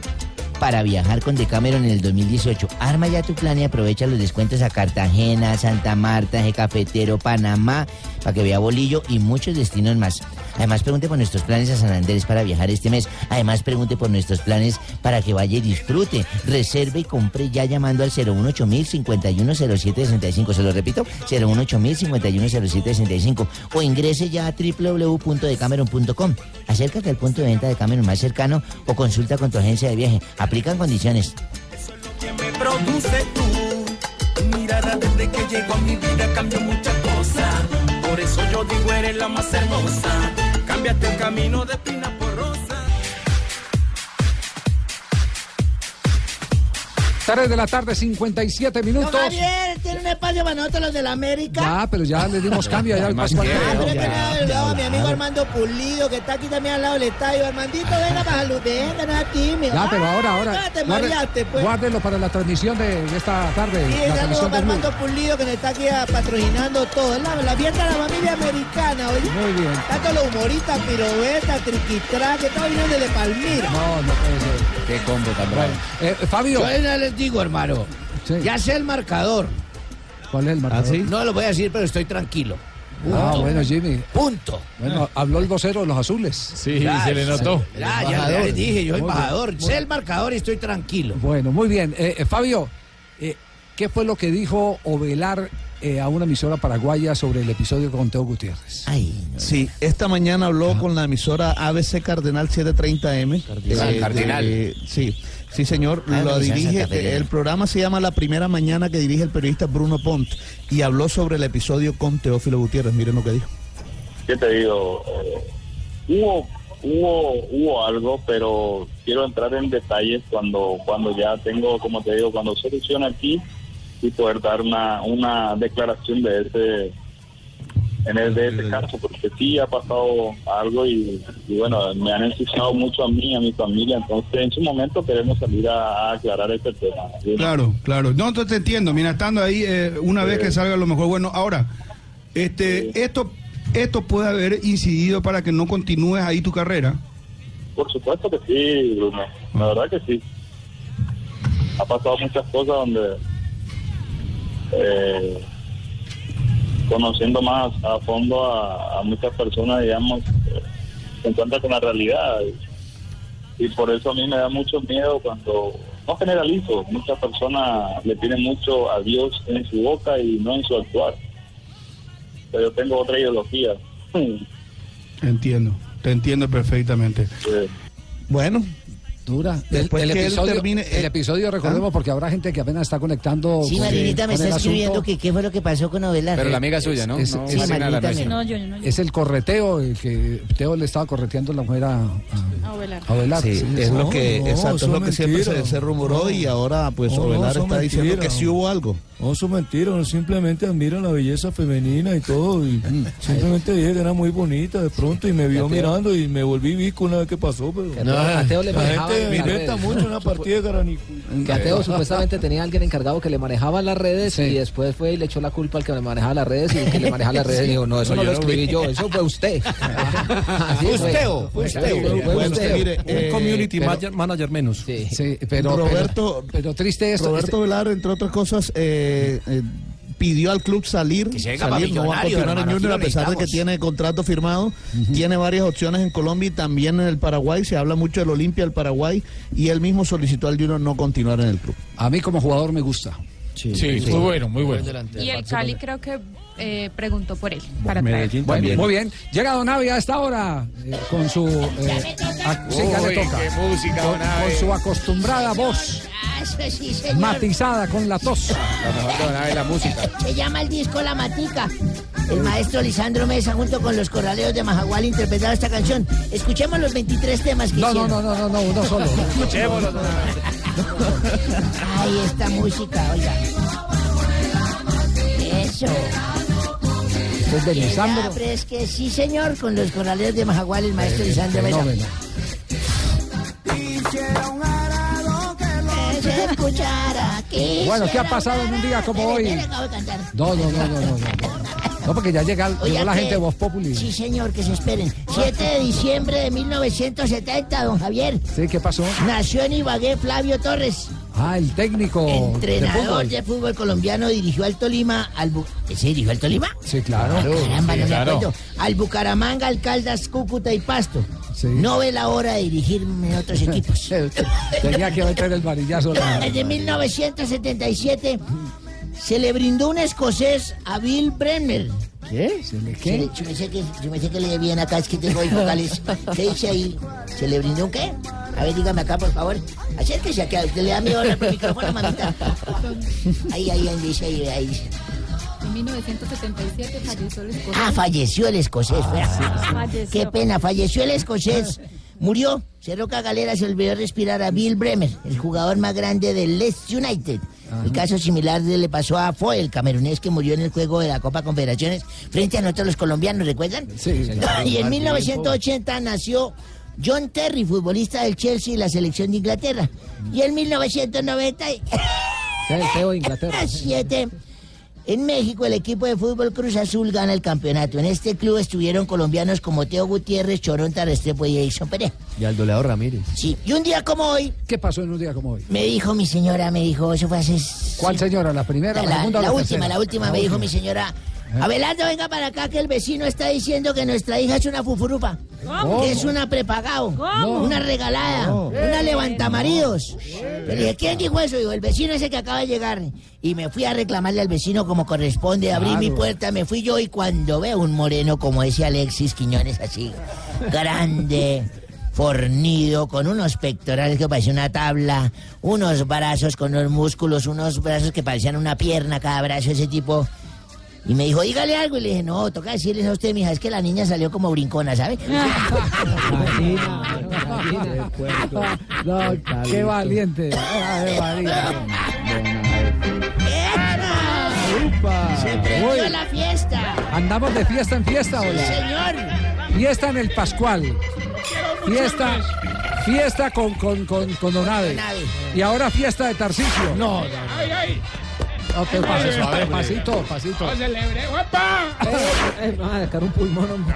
para viajar con Decameron en el 2018. Arma ya tu plan y aprovecha los descuentos a Cartagena, Santa Marta, Eje Cafetero, Panamá, para que vea Bolillo y muchos destinos más. Además, pregunte por nuestros planes a San Andrés para viajar este mes. Además, pregunte por nuestros planes para que vaya y disfrute. Reserve y compre ya llamando al 018 510765 Se lo repito, 018 510765 O ingrese ya a www.decameron.com. Acércate al punto de venta de Cameron más cercano o consulta con tu agencia de viaje. Aplican condiciones. que me produce tú. Mirada desde que llegó a mi vida cambió muchas cosas. Por eso yo digo eres la más hermosa. Cámbiate el camino de 3 de la tarde, 57 minutos. Don Javier, tiene un espacio para nosotros los de la América. Ya, pero ya le dimos cambio allá al Más Pascual. hablado mi amigo ya. Armando Pulido, que está aquí también al lado del estadio. Armandito, venga para salud, venga, no es tímido. Ya, pero ahora, ahora. Ah, te guarde- mareaste, pues. Guárdelo para la transmisión de, esta tarde. Sí, la transmisión para. Armando Pulido, que nos está aquí ah, patrocinando todo. La, la fiesta de la familia americana, oye. Muy bien. Tanto los humoristas, piruetas, triquitrá, que todo viene de Palmira. No, no puede ser. Qué combo tan bravo. Eh, Fabio. Yo ya les digo, hermano. Ya sé el marcador. ¿Cuál es el marcador? ¿Ah, No lo voy a decir, pero estoy tranquilo. Ah, bueno, Jimmy. Punto. Bueno, habló el vocero de los azules. Sí, se le notó. Ya, ya, ya les dije, yo soy Muy bien, embajador. Sé el marcador y estoy tranquilo. Bueno, muy bien. Eh, eh, Fabio, eh, ¿qué fue lo que dijo Ovelar eh, a una emisora paraguaya sobre el episodio con Teo Gutiérrez? Sí, esta mañana habló con la emisora ABC Cardenal 730M. Cardinal. Cardinal. eh, sí, sí, señor. Ah, lo no, dirige. Eh, el programa se llama La Primera Mañana que dirige el periodista Bruno Pont y habló sobre el episodio con Teófilo Gutiérrez. Miren lo que dijo. ¿qué te digo? Eh, hubo, hubo, hubo algo, pero quiero entrar en detalles cuando, cuando ya tengo, como te digo, cuando solucione aquí y poder dar una, una declaración de ese, en el de ese caso, porque sí ha pasado algo y, y bueno, me han ensuciado mucho a mí, a mi familia, entonces en su momento queremos salir a, a aclarar este tema. Claro, claro. No, entonces te entiendo. Mira, estando ahí, eh, una vez que salga lo mejor, bueno, ahora, este, esto, esto puede haber incidido para que no continúes ahí tu carrera. Por supuesto que sí, Bruno. La verdad que sí. Ha pasado muchas cosas donde eh, conociendo más a fondo a, a muchas personas, digamos, eh, se encuentra con la realidad. Y, y por eso a mí me da mucho miedo cuando, no generalizo, muchas personas le tienen mucho a Dios en su boca y no en su actuar. Pero yo tengo otra ideología. Entiendo, te entiendo perfectamente. Bueno, dura. Después el que él episodio, termine, el eh, episodio, recordemos, porque habrá gente que apenas está conectando. Sí, con- Marinita me está escribiendo que qué fue lo que pasó con Ovelar. Pero la amiga suya, ¿no? Es, No, es- Sí, Marina, la Marita nuestra. me- No, yo no. es el correteo, el que Teo le estaba correteando la mujer a, a- A Ovelar. a Ovelar. Sí, es lo No, que, no, exacto, es lo que siempre se, se rumoró y ahora pues No, Ovelar está es diciendo que sí hubo algo. No, eso es mentira, uno simplemente admira la belleza femenina y todo. Y simplemente dije que era muy bonita de pronto y me vio mirando y me volví visco una vez que pasó. Pero Que a Mateo le la gente me las inventa mucho una partida de garanico. Que Ateo supuestamente tenía alguien encargado que le manejaba las redes y después fue y le echó la culpa al que le manejaba las redes y el que le manejaba las redes Sí. dijo, no, eso No, no, yo lo escribí yo, eso fue usted. Así Fue usted, fue usted. Fue Bueno, usted. mire, eh, Un community pero- manager, manager menos. Sí. Sí, pero, Roberto, pero, pero triste esto. Roberto este- Velar, entre otras cosas, eh, eh, pidió al club salir, salir no va a continuar en hermano, Junior a pesar de que tiene contrato firmado, tiene varias opciones en Colombia y también en el Paraguay, se habla mucho del Olimpia del Paraguay y él mismo solicitó al Junior no continuar en el club. A mí como jugador me gusta. Sí, muy bueno, muy bueno. Y el Cali. creo que eh, preguntó por él para. Medellín también. muy bien. Llega Don Avi a esta hora eh, con su. eh, ac- sí, ya le Uy, toca. qué música, con, Don Avi. con su acostumbrada voz Ah, eso sí, señor. matizada con la tos. La mejor de Don Avi, la música. Se llama el disco La Matica. El maestro Lisandro Mesa junto con los corraleos de Majagual interpretaron esta canción. Escuchemos los 23 temas que No, no, hicieron. no, no, no, no, uno solo. Escuchémoslo, Don. Ay, esta música, oiga. Eso. Esto es de Lisandro. Es que sí, señor, con los corraleos de Majagual, el maestro Lisandro. Se escuchara que Bueno, ¿qué ha pasado en un día como hoy? No, no, no, no, no. No, porque ya llega, llegó la gente de Voz Populi. Sí, señor, que se esperen. 7 de diciembre de 1970, don Javier. Sí, ¿qué pasó? Nació en Ibagué Flavio Torres. Ah, el técnico Entrenador de fútbol. de fútbol colombiano, dirigió al Tolima, al Bu- ¿Se dirigió al Tolima? Sí, claro. Caramba, no Sí, me acuerdo. Al Bucaramanga, al Caldas, Cúcuta y Pasto. No ve la hora de dirigirme en otros equipos. Tenía que meter el varillazo. la- Desde 1977 se le brindó un escocés a Bill Brenner. ¿Qué? ¿Se le Se le- yo, me sé que, yo me sé que lee bien acá, es que tengo ahí vocales. ¿Qué dice ahí? ¿Se le brindó un qué? A ver, dígame acá, por favor. Acérquese acá, usted le da miedo hablar por el micrófono, mamita. Ahí, ahí, ahí, dice, ahí, ahí dice. En 1977 falleció el esposo. Ah, falleció el escocés. Falleció. Qué pena, falleció el escocés. Murió. Cerró Galera se olvidó respirar a Bill Bremer, el jugador más grande del Leeds United. El caso similar le pasó a Foy, el camerunés que murió en el juego de la Copa Confederaciones frente a nosotros los colombianos, ¿recuerdan? Sí, y en 1980 nació John Terry, futbolista del Chelsea y la selección de Inglaterra. Y en 1990 y- El Teo de Inglaterra. Siete. En México, el equipo de fútbol Cruz Azul gana el campeonato. En este club estuvieron colombianos como Teo Gutiérrez, Choronta Restrepo y Edison Perea. Y Aldo Leao Ramírez. Sí, y un día como hoy, ¿Qué pasó en un día como hoy? me dijo mi señora, me dijo, eso fue hace... ¿Cuál señora? ¿La primera, La, la, segunda o la la última, la última, La me dijo mi señora. Abelardo, venga para acá que el vecino está diciendo que nuestra hija es una fufurupa. ¿Cómo? Que es una prepagado. ¿Cómo? Una regalada. No. Una levantamaridos. Le dije, ¿quién dijo eso? Digo, el vecino ese que acaba de llegar. Y me fui a reclamarle al vecino como corresponde. Abrí Claro. mi puerta, me fui yo y cuando veo un moreno como ese Alexis Quiñones así, grande, fornido, con unos pectorales que parecían una tabla, unos brazos con unos músculos, unos brazos que parecían una pierna cada brazo, ese tipo. Y me dijo, dígale algo. Y le dije, no, toca decirles a usted, mija, es que la niña salió como brincona, ¿sabe? No, qué valiente. Se prendió la fiesta. ¿Andamos de fiesta en fiesta no? señor. Fiesta en el Pascual. Fiesta, fiesta con, con, con, con Don Abe. Don Abe. Y ahora fiesta de Tarcisio. No, ¡Ay, ay! No, te pases suave, pasito, pasito. ¡No celebre! ¡Guapa! Eh, me va a sacar un pulmón. hombre.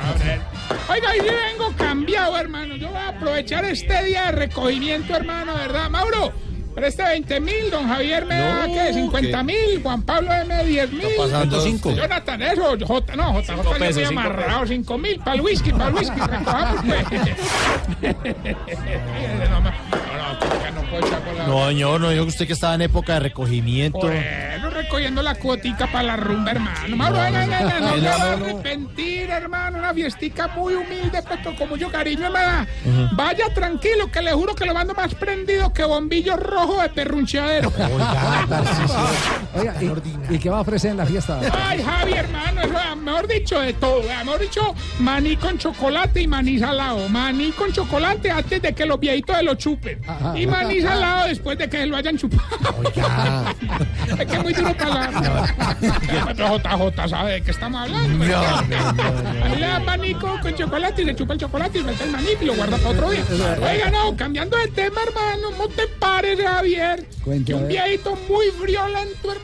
Oiga, yo vengo cambiado, hermano. Yo voy a aprovechar este día de recogimiento, hermano, ¿verdad? Mauro, Preste 20 mil, don Javier me da, ¿qué? 50 mil, Juan Pablo M 10 mil. pasando cinco. Jonathan, eso, J, no, J, J, yo pesos, muy cinco amarrado, 5 mil, para el whisky, para el whisky, recojamos pues. no, no, no, no No, señor, no dijo usted que estaba en época de recogimiento. Bueno, recogiendo la cuotica para la rumba, hermano. Mauro, venga, no, No, me no, va a no. arrepentir, hermano. Una fiestica muy humilde, pues con mucho cariño, hermano. Vaya tranquilo, que le juro que lo mando más prendido que bombillo rojo de perruncheadero. Oiga, ¿y, y qué va a ofrecer en la fiesta? Ay, Javi, hermano, eso, ah, mejor dicho, de todo. ah, Mejor dicho, maní con chocolate y maní salado. Maní con chocolate antes de que los viejitos se lo chupen. Y maní salado después de que lo hayan chupado. es que es muy duro para la... JJ sabe de qué estamos hablando. No, Ahí le dan maní con, con chocolate y le chupa el chocolate y mete el maní y lo guarda para otro día. Oiga, no, cambiando de tema, hermano, no te pares, Javier. Que un viejito muy friolento, hermano.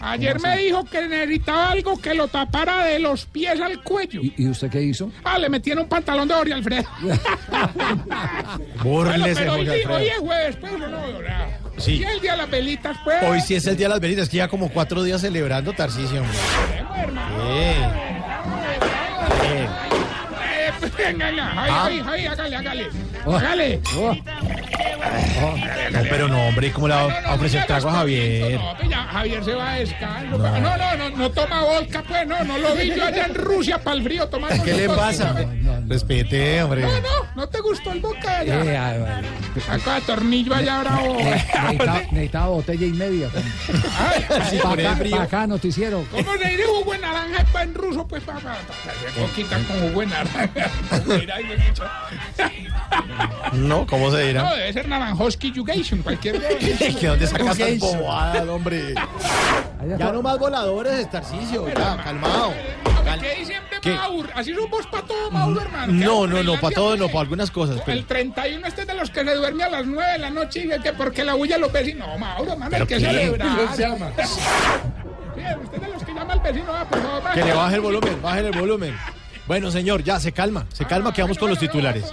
Ayer me dijo que necesitaba algo que lo tapara de los pies al cuello. ¿Y, y usted qué hizo? Ah, le metieron un pantalón de Ori Alfredo. bueno, Bórrese, pero hoy, hoy es jueves, pues, ¿o no? Sí. Y el día de las velitas, pues. Hoy sí es el día de las velitas, que ya como cuatro días celebrando Tarcisio. hombre. Bien. Bien. Eh, pues, Ah. Javi, Javi, hágale, hágale. Hágale. No, pero no, hombre, ¿cómo le va a ofrecer trago a Javier? No, pues Javier se va a descanso. No, no, no, no, toma vodka, pues, no, no lo vi yo allá en Rusia para el frío tomando. ¿Qué le pasa? Respete, hombre. No, no, no te gustó el vodka allá. Eh, ah. Acá tornillo allá bravo. Ne- necesitaba, botella y media. Acá, noticiero. ¿Cómo se dice jugo de naranja en ruso? Pues para coquita con jugo de naranja. No, ¿cómo se No, dirá? debe ser naranjoski Jugation, cualquier ¿Que dónde sacas tan bobadas, hombre? Ya no más voladores, Tarcisio, ya, calmado. ¿Qué diciembre ¿Qué? Mauro? Así son vos para todo, Mauro, hermano. No, no, no, para todo no, para algunas cosas. pero- El 31 este es de los que se duerme a las 9 de la noche y que porque la bulla los vecinos. No, Mauro, hermano, hay ¿Pero que qué? celebrar. ¿Cómo se llama? Sí, usted es de los que llama al vecino, va, por favor. Que le baje el volumen, baje el volumen. Bueno, señor, ya se calma, se calma, que vamos con los titulares.